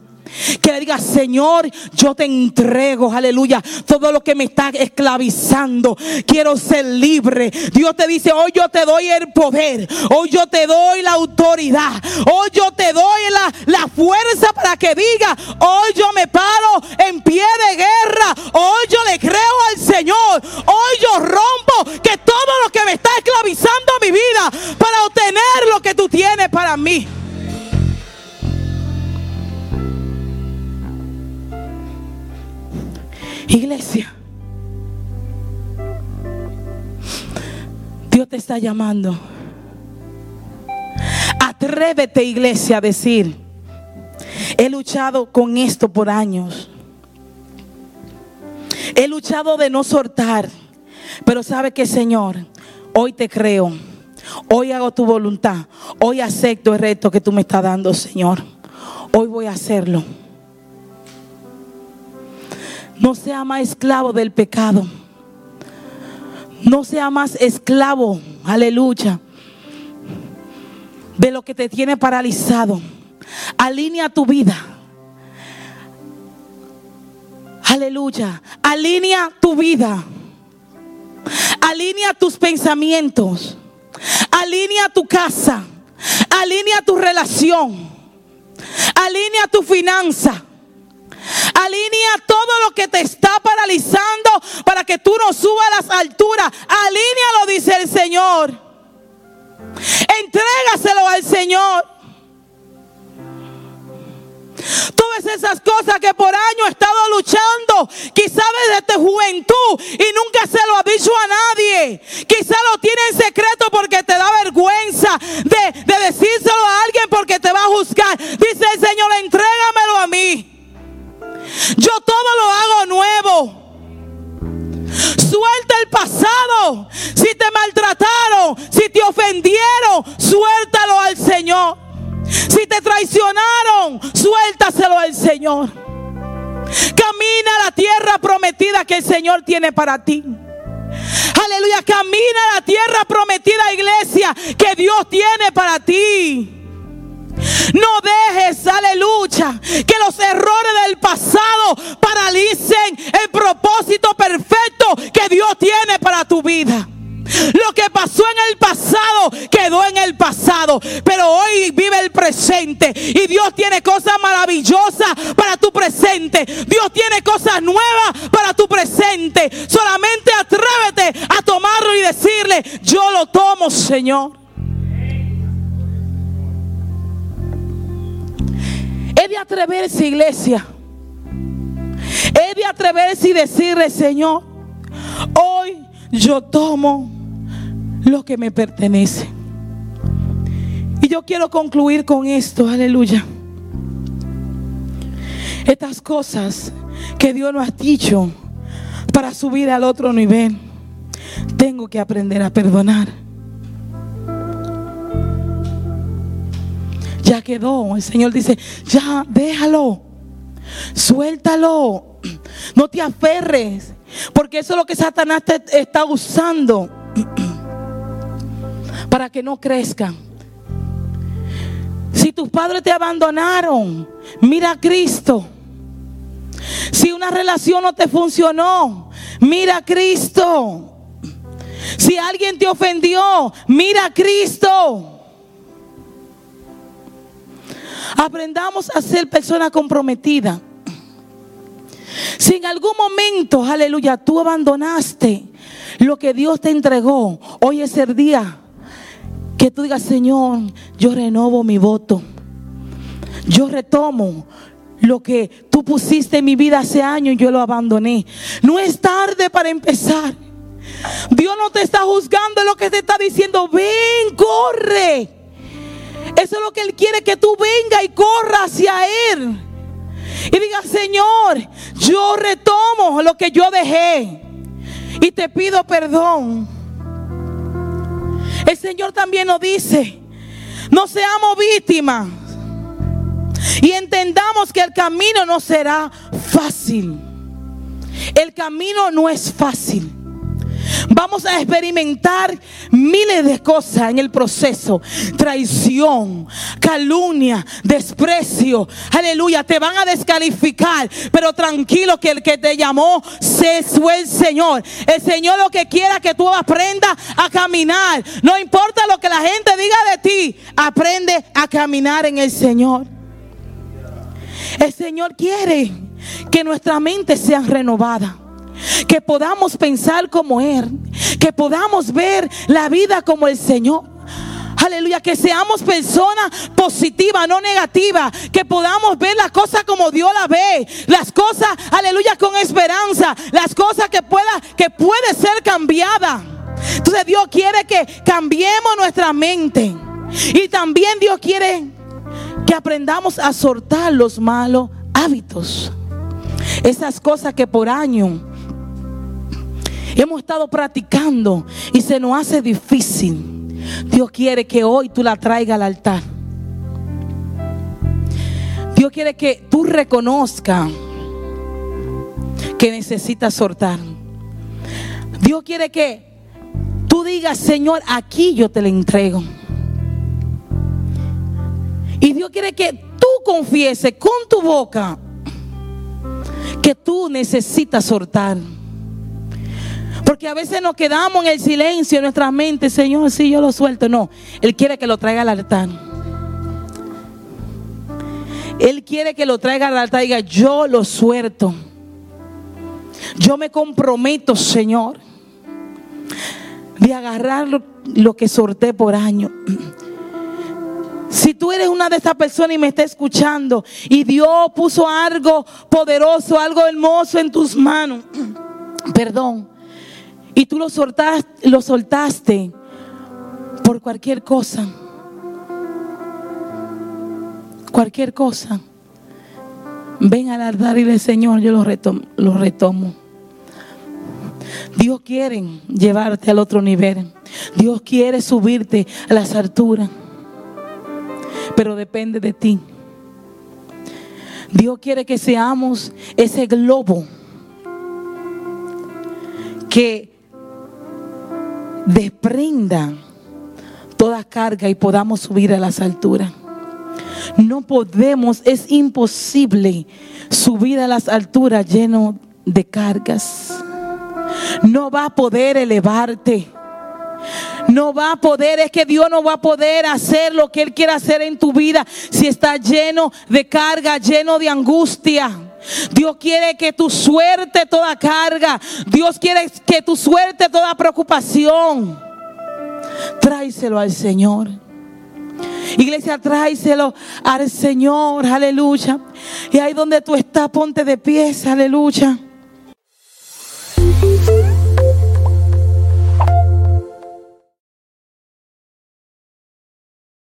Que le diga, Señor, yo te entrego, aleluya, todo lo que me está esclavizando. Quiero ser libre. Dios te dice, hoy yo te doy el poder. Hoy yo te doy la autoridad. Hoy yo te doy la, la fuerza para que diga, hoy yo me paro en pie de guerra. Hoy yo le creo al Señor. Hoy yo rompo que todo lo que me está esclavizando mi vida para obtener lo que tú tienes para mí. Iglesia, Dios te está llamando. Atrévete, iglesia, a decir, he luchado con esto por años. He luchado de no soltar. Pero sabe que, Señor, hoy te creo. Hoy hago tu voluntad. Hoy acepto el reto que tú me estás dando, Señor. Hoy voy a hacerlo. No sea más esclavo del pecado. No sea más esclavo, aleluya, de lo que te tiene paralizado. Alinea tu vida. Aleluya. Alinea tu vida. Alinea tus pensamientos. Alinea tu casa. Alinea tu relación. Alinea tu finanza. Alinea todo lo que te está paralizando para que tú no subas a las alturas. Alínealo, dice el Señor. Entrégaselo al Señor. Ves esas cosas que por años he estado luchando, quizá desde tu juventud y nunca se lo ha dicho a nadie. Quizá lo tiene en secreto porque te para ti. He de atreverse, iglesia. He de atreverse y decirle, Señor, hoy yo tomo lo que me pertenece. Y yo quiero concluir con esto, aleluya. Estas cosas que Dios nos ha dicho para subir al otro nivel, tengo que aprender a perdonar. El Señor dice, ya déjalo, suéltalo, no te aferres, porque eso es lo que Satanás te está usando para que no crezcan. Si tus padres te abandonaron, mira a Cristo. Si una relación no te funcionó, mira a Cristo. Si alguien te ofendió, mira a Cristo. Aprendamos a ser personas comprometidas. Si en algún momento, aleluya, tú abandonaste lo que Dios te entregó, hoy es el día que tú digas, Señor, yo renovo mi voto. Yo retomo lo que tú pusiste en mi vida hace años y yo lo abandoné. No es tarde para empezar. Dios no te está juzgando lo que te está diciendo. Ven, corre. Eso es lo que Él quiere, que tú venga y corra hacia Él. Y diga, Señor, yo retomo lo que yo dejé. Y te pido perdón. El Señor también nos dice, no seamos víctimas. Y entendamos que el camino no será fácil. El camino no es fácil. Vamos a experimentar miles de cosas en el proceso. Traición, calumnia, desprecio. Aleluya, te van a descalificar. Pero tranquilo que el que te llamó se fue el Señor. El Señor lo que quiera que tú aprendas a caminar. No importa lo que la gente diga de ti. Aprende a caminar en el Señor. El Señor quiere que nuestra mente sea renovada que podamos pensar como Él, que podamos ver la vida como el Señor. Aleluya, que seamos personas positivas, no negativas, que podamos ver las cosas como Dios las ve, las cosas, aleluya, con esperanza, las cosas que pueda que puede ser cambiada. Entonces Dios quiere que cambiemos nuestra mente. Y también Dios quiere que aprendamos a soltar los malos hábitos. Esas cosas que por años hemos estado practicando y se nos hace difícil. Dios quiere que hoy tú la traigas al altar. Dios quiere que tú reconozcas que necesitas soltar. Dios quiere que tú digas, Señor, aquí yo te la entrego. Y Dios quiere que tú confieses con tu boca que tú necesitas soltar. Porque a veces nos quedamos en el silencio en nuestra mente, Señor, si yo lo suelto. No, Él quiere que lo traiga al altar. Él quiere que lo traiga al altar y diga, yo lo suelto. Yo me comprometo, Señor, de agarrar lo, que sorté por año. Si tú eres una de esas personas y me está escuchando y Dios puso algo poderoso, algo hermoso en tus manos, perdón, y tú lo soltaste, por cualquier cosa, cualquier cosa, ven al altar y le Señor, yo lo retomo, lo retomo. Dios quiere llevarte al otro nivel. Dios quiere subirte a las alturas pero depende de ti. Dios quiere que seamos ese globo que desprenda toda carga y podamos subir a las alturas. No podemos, es imposible subir a las alturas lleno de cargas. No va a poder elevarte no va a poder, es que Dios no va a poder hacer lo que Él quiere hacer en tu vida si está lleno de carga, lleno de angustia. Dios quiere que tu suerte toda carga. Dios quiere que tu suerte toda preocupación. Tráiselo al Señor. Iglesia, tráiselo al Señor. Aleluya. Y ahí donde tú estás, ponte de pies. Aleluya.